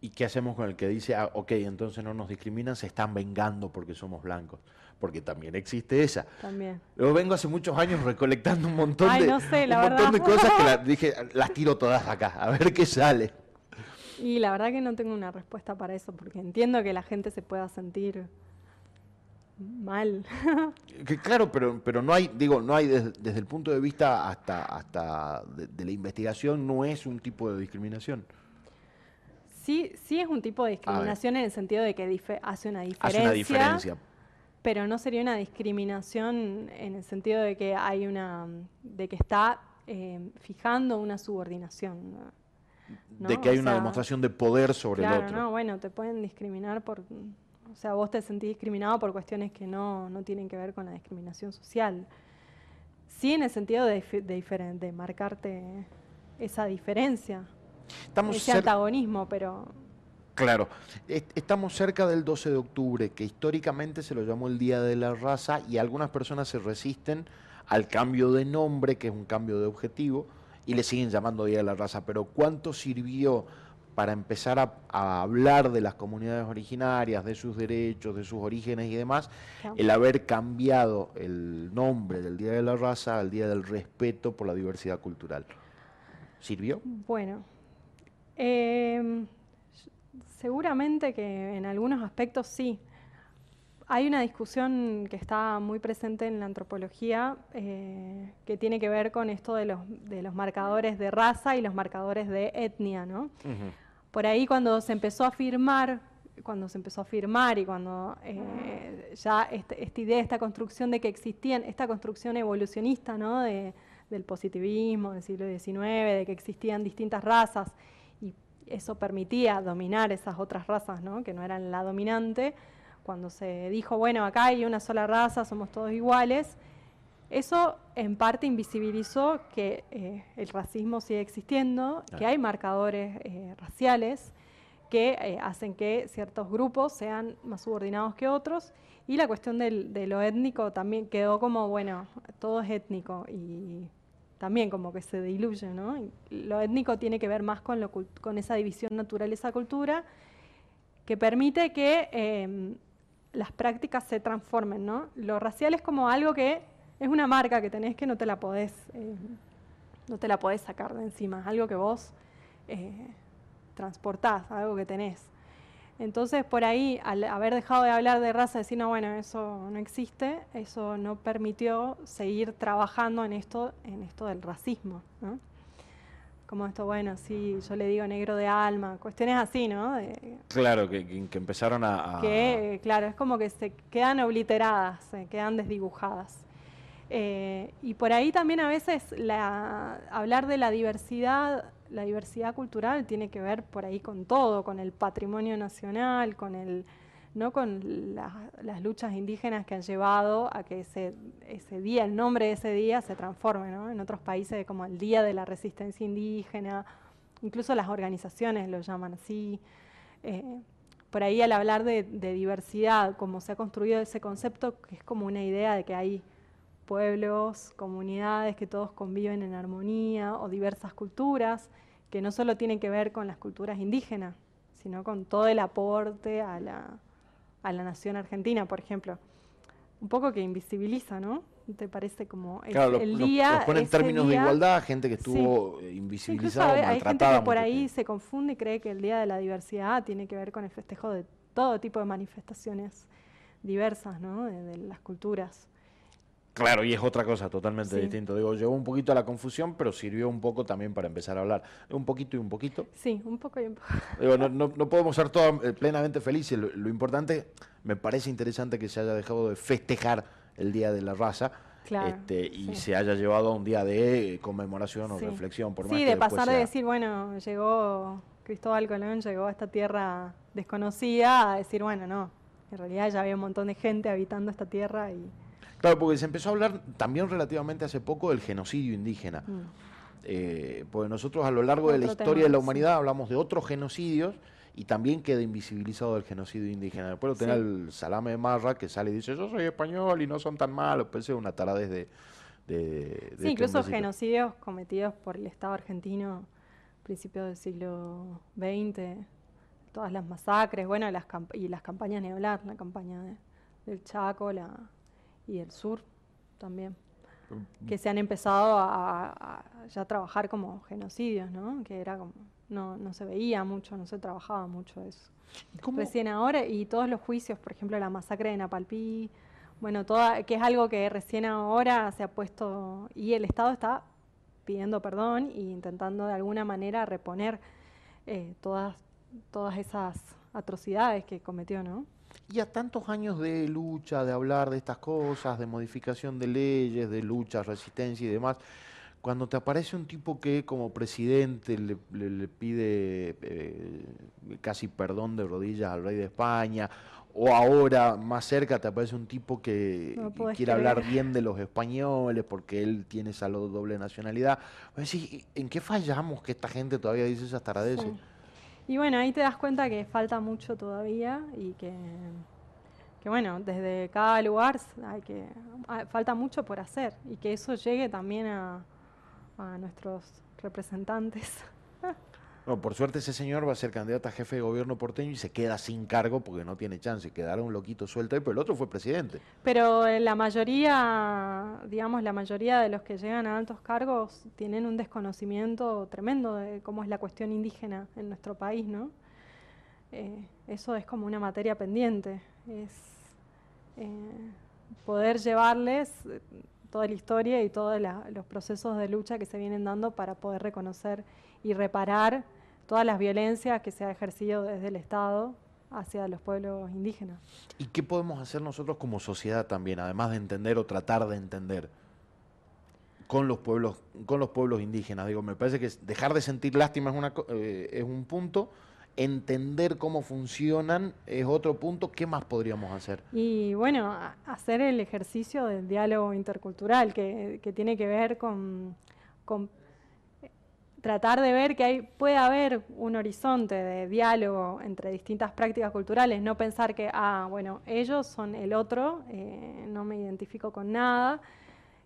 ¿Y qué hacemos con el que dice, ah, ok, entonces no nos discriminan, se están vengando porque somos blancos? Porque también existe esa. También. Yo vengo hace muchos años recolectando un montón Ay, de, no sé, la un montón de cosas que la- <laughs> dije, las tiro todas acá, a ver qué sale. Y la verdad que no tengo una respuesta para eso, porque entiendo que la gente se pueda sentir mal. <laughs> Que claro, pero, pero no hay, digo, no hay desde, desde el punto de vista hasta, hasta de, de la investigación, no es un tipo de discriminación. Sí, sí es un tipo de discriminación en el sentido de que hace una diferencia. Hace una diferencia. Pero no sería una discriminación en el sentido de que hay una, de que está eh, fijando una subordinación. ¿no? De que hay O una sea, demostración de poder sobre claro, el otro. no, bueno, te pueden discriminar por, o sea, vos te sentís discriminado por cuestiones que no, no tienen que ver con la discriminación social. Sí, en el sentido de, de, de marcarte esa diferencia, Estamos ese antagonismo, pero Claro, Est- estamos cerca del 12 de octubre, que históricamente se lo llamó el Día de la Raza y algunas personas se resisten al cambio de nombre, que es un cambio de objetivo, y le siguen llamando Día de la Raza. Pero ¿cuánto sirvió para empezar a, a hablar de las comunidades originarias, de sus derechos, de sus orígenes y demás, Claro. el haber cambiado el nombre del Día de la Raza al Día del Respeto por la Diversidad Cultural? ¿Sirvió? Bueno, eh, seguramente que en algunos aspectos sí. Hay una discusión que está muy presente en la antropología eh, que tiene que ver con esto de los, de los marcadores de raza y los marcadores de etnia, ¿no? Por ahí cuando se empezó a firmar, cuando se empezó a firmar y cuando eh, ya este- esta idea, esta construcción de que existían, esta construcción evolucionista, ¿no? De- del positivismo del siglo XIX, de que existían distintas razas eso permitía dominar esas otras razas, ¿no? Que no eran la dominante. Cuando se dijo, bueno, acá hay una sola raza, somos todos iguales, eso en parte invisibilizó que eh, el racismo sigue existiendo, que hay marcadores eh, raciales que eh, hacen que ciertos grupos sean más subordinados que otros y la cuestión del- de lo étnico también quedó como, bueno, todo es étnico y también como que se diluye, ¿no? Lo étnico tiene que ver más con, lo con esa división naturaleza-cultura que permite que eh, las prácticas se transformen, ¿no? Lo racial es como algo que es una marca que tenés que no te la podés, eh, no te la sacar de encima, algo que vos eh, transportás, algo que tenés. Entonces, por ahí, al haber dejado de hablar de raza, decir, no, bueno, eso no existe, eso no permitió seguir trabajando en esto, en esto del racismo, ¿no? Como esto, bueno, sí, yo le digo negro de alma, cuestiones así, ¿no? De- Claro, que, empezaron a... a- que, claro, es como que se quedan obliteradas, se quedan desdibujadas. Eh, y por ahí también a veces la, hablar de la diversidad, la diversidad cultural tiene que ver por ahí con todo, con el patrimonio nacional, con el, no con la- las luchas indígenas que han llevado a que ese, ese día, el nombre de ese día se transforme, ¿no? En otros países como el Día de la Resistencia Indígena, incluso las organizaciones lo llaman así. Eh, por ahí al hablar de, de diversidad, como se ha construido ese concepto, que es como una idea de que hay pueblos, comunidades que todos conviven en armonía o diversas culturas, que no solo tienen que ver con las culturas indígenas, sino con todo el aporte a la, a la nación argentina, por ejemplo. Un poco que invisibiliza, ¿no? te parece como el, claro, el día. pone en términos de igualdad, gente que estuvo eh, invisibilizada. Hay, hay gente que por ahí se confunde y cree que el Día de la Diversidad tiene que ver con el festejo de todo tipo de manifestaciones diversas, ¿no? de las culturas. Claro, y es otra cosa totalmente distinta. Digo, llevó un poquito a la confusión, pero sirvió un poco también para empezar a hablar. Un poquito y un poquito. Sí, un poco y un poco. Digo, no, no, podemos ser todos eh, plenamente felices. Lo, importante, me parece interesante que se haya dejado de festejar el Día de la Raza. este, y se haya llevado a un día de conmemoración o reflexión. Por más sí, de pasar de decir, bueno, llegó Cristóbal Colón, llegó a esta tierra desconocida, a decir, bueno, no, en realidad ya había un montón de gente habitando esta tierra y Claro, porque se empezó a hablar también relativamente hace poco del genocidio indígena. Mm. Eh, porque nosotros a lo largo de la historia de la humanidad hablamos de otros genocidios y también queda invisibilizado el genocidio indígena. Después lo tenía el Salame de Marra que sale y dice, yo soy español y no son tan malos. Pensé una taradez de... de, sí, incluso genocidios cometidos por el Estado argentino a principios del siglo XX, todas las masacres, bueno, las y las campañas ni la campaña del Chaco, la y el sur también, mm. que se han empezado a, ya trabajar como genocidios, ¿no? Que era como, no, no se veía mucho, no se trabajaba mucho eso. Recién ahora, y todos los juicios, por ejemplo, la masacre de Napalpí, bueno, toda, que es algo que recién ahora se ha puesto, y el Estado está pidiendo perdón e intentando de alguna manera reponer eh, todas, todas esas atrocidades que cometió, ¿no? Y a tantos años de lucha, de hablar de estas cosas, de modificación de leyes, de lucha, resistencia y demás, cuando te aparece un tipo que como presidente le, pide eh, casi perdón de rodillas al rey de España, o ahora más cerca te aparece un tipo que quiere hablar bien de los españoles porque él tiene esa doble nacionalidad, ¿en qué fallamos que esta gente todavía dice esas taradeces? Y bueno, ahí te das cuenta que falta mucho todavía y que, bueno, desde cada lugar hay que, falta mucho por hacer y que eso llegue también a nuestros representantes. <laughs> No, por suerte ese señor va a ser candidato a jefe de gobierno porteño y se queda sin cargo porque no tiene chance. Quedará un loquito suelto ahí, pero el otro fue presidente. Pero la mayoría, digamos, la mayoría de los que llegan a altos cargos tienen un desconocimiento tremendo de cómo es la cuestión indígena en nuestro país, ¿no? Eh, eso es como una materia pendiente. Es eh, poder llevarles eh, toda la historia y todos los procesos de lucha que se vienen dando para poder reconocer y reparar todas las violencias que se ha ejercido desde el Estado hacia los pueblos indígenas. ¿Y qué podemos hacer nosotros como sociedad también, además de entender o tratar de entender con los pueblos, con los pueblos indígenas? Digo, me parece que dejar de sentir lástima es, una, eh, es un punto, entender cómo funcionan es otro punto. ¿Qué más podríamos hacer? Y bueno, hacer el ejercicio del diálogo intercultural, que, que tiene que ver con, con tratar de ver que hay, puede haber un horizonte de diálogo entre distintas prácticas culturales, no pensar que, ah, bueno, ellos son el otro, eh, no me identifico con nada,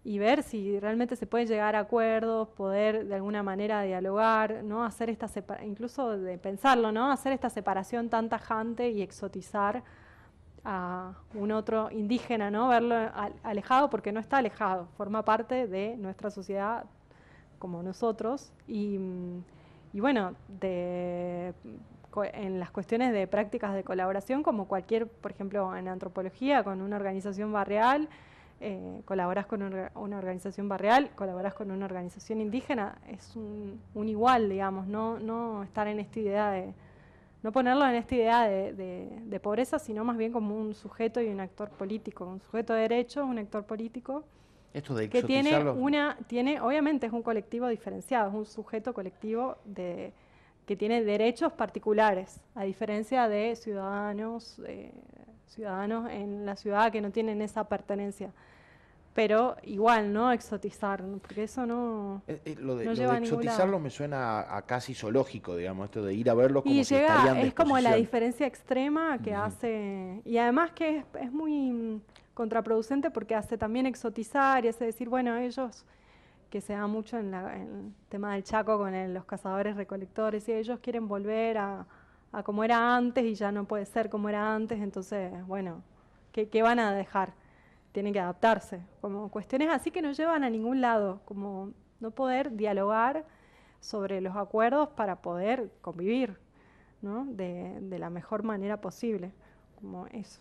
y ver si realmente se puede llegar a acuerdos, poder de alguna manera dialogar, no hacer esta incluso de pensarlo, ¿no? Hacer esta separación tan tajante y exotizar a un otro indígena, ¿no? Verlo alejado porque no está alejado, forma parte de nuestra sociedad como nosotros. Y, bueno, de, en las cuestiones de prácticas de colaboración, como cualquier, por ejemplo, en antropología, con una organización barrial, eh, colaboras con una organización barrial, colaboras con una organización indígena, es un, igual, digamos, no, no estar en esta idea de, no ponerlo en esta idea de, de, pobreza, sino más bien como un sujeto y un actor político, un sujeto de derecho, un actor político, esto de que tiene una, tiene, obviamente es un colectivo diferenciado, es un sujeto colectivo de, que tiene derechos particulares, a diferencia de ciudadanos, eh, ciudadanos en la ciudad que no tienen esa pertenencia. Pero igual, ¿no? Exotizar, porque eso no. Eh, eh, lo de, exotizarlo me suena a, casi zoológico, digamos, esto de ir a verlo como y llega, Es como la diferencia extrema que hace. Y además que es, es muy contraproducente porque hace también exotizar y hace decir, bueno, ellos, que se da mucho en, el tema del Chaco con los cazadores recolectores, y ellos quieren volver a, como era antes y ya no puede ser como era antes, entonces, bueno, ¿qué, van a dejar? tienen que adaptarse, como cuestiones así que no llevan a ningún lado, como no poder dialogar sobre los acuerdos para poder convivir ¿no? de, de la mejor manera posible, como eso.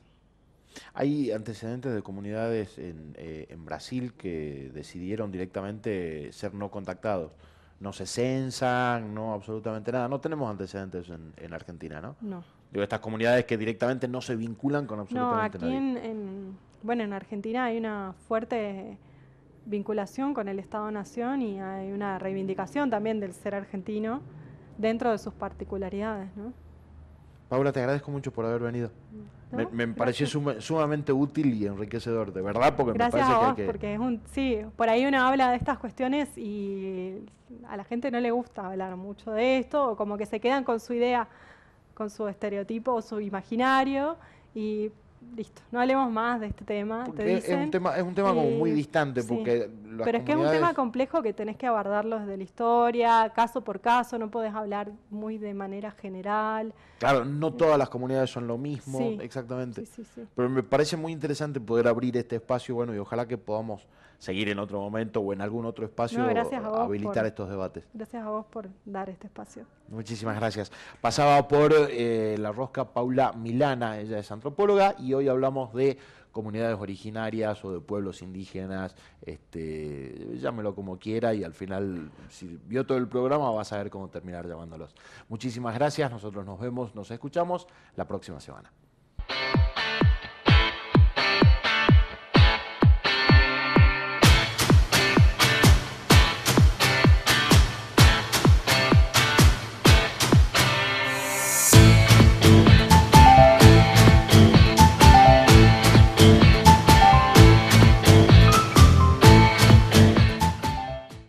Hay antecedentes de comunidades en, eh, en, Brasil que decidieron directamente ser no contactados. No se censan, no absolutamente nada. No tenemos antecedentes en, en Argentina, ¿no? No. Digo, estas comunidades que directamente no se vinculan con absolutamente no, aquí nadie. En, bueno, en Argentina hay una fuerte vinculación con el Estado-Nación y hay una reivindicación también del ser argentino dentro de sus particularidades, ¿no? Paula, te agradezco mucho por haber venido. Me, me pareció sumamente útil y enriquecedor, de verdad, porque Gracias me parece a vos, que, hay que... porque es un, sí, por ahí uno habla de estas cuestiones y a la gente no le gusta hablar mucho de esto, o como que se quedan con su idea, con su estereotipo o su imaginario, y listo, no hablemos más de este tema. Es un tema, es un tema como muy y- distante, sí. porque las Pero es que es un tema complejo que tenés que abordarlo desde la historia, caso por caso, no podés hablar muy de manera general. Claro, no todas las comunidades son lo mismo, Sí. exactamente. Sí. Pero me parece muy interesante poder abrir este espacio, bueno, y ojalá que podamos seguir en otro momento o en algún otro espacio No, gracias a vos habilitar por- estos debates. Gracias a vos por dar este espacio. Muchísimas gracias. Pasaba por eh, la rosca Paula Milana, ella es antropóloga y hoy hablamos de comunidades originarias o de pueblos indígenas, este, llámelo como quiera y al final, si vio todo el programa, va a saber cómo terminar llamándolos. Muchísimas gracias, nosotros nos vemos, nos escuchamos la próxima semana.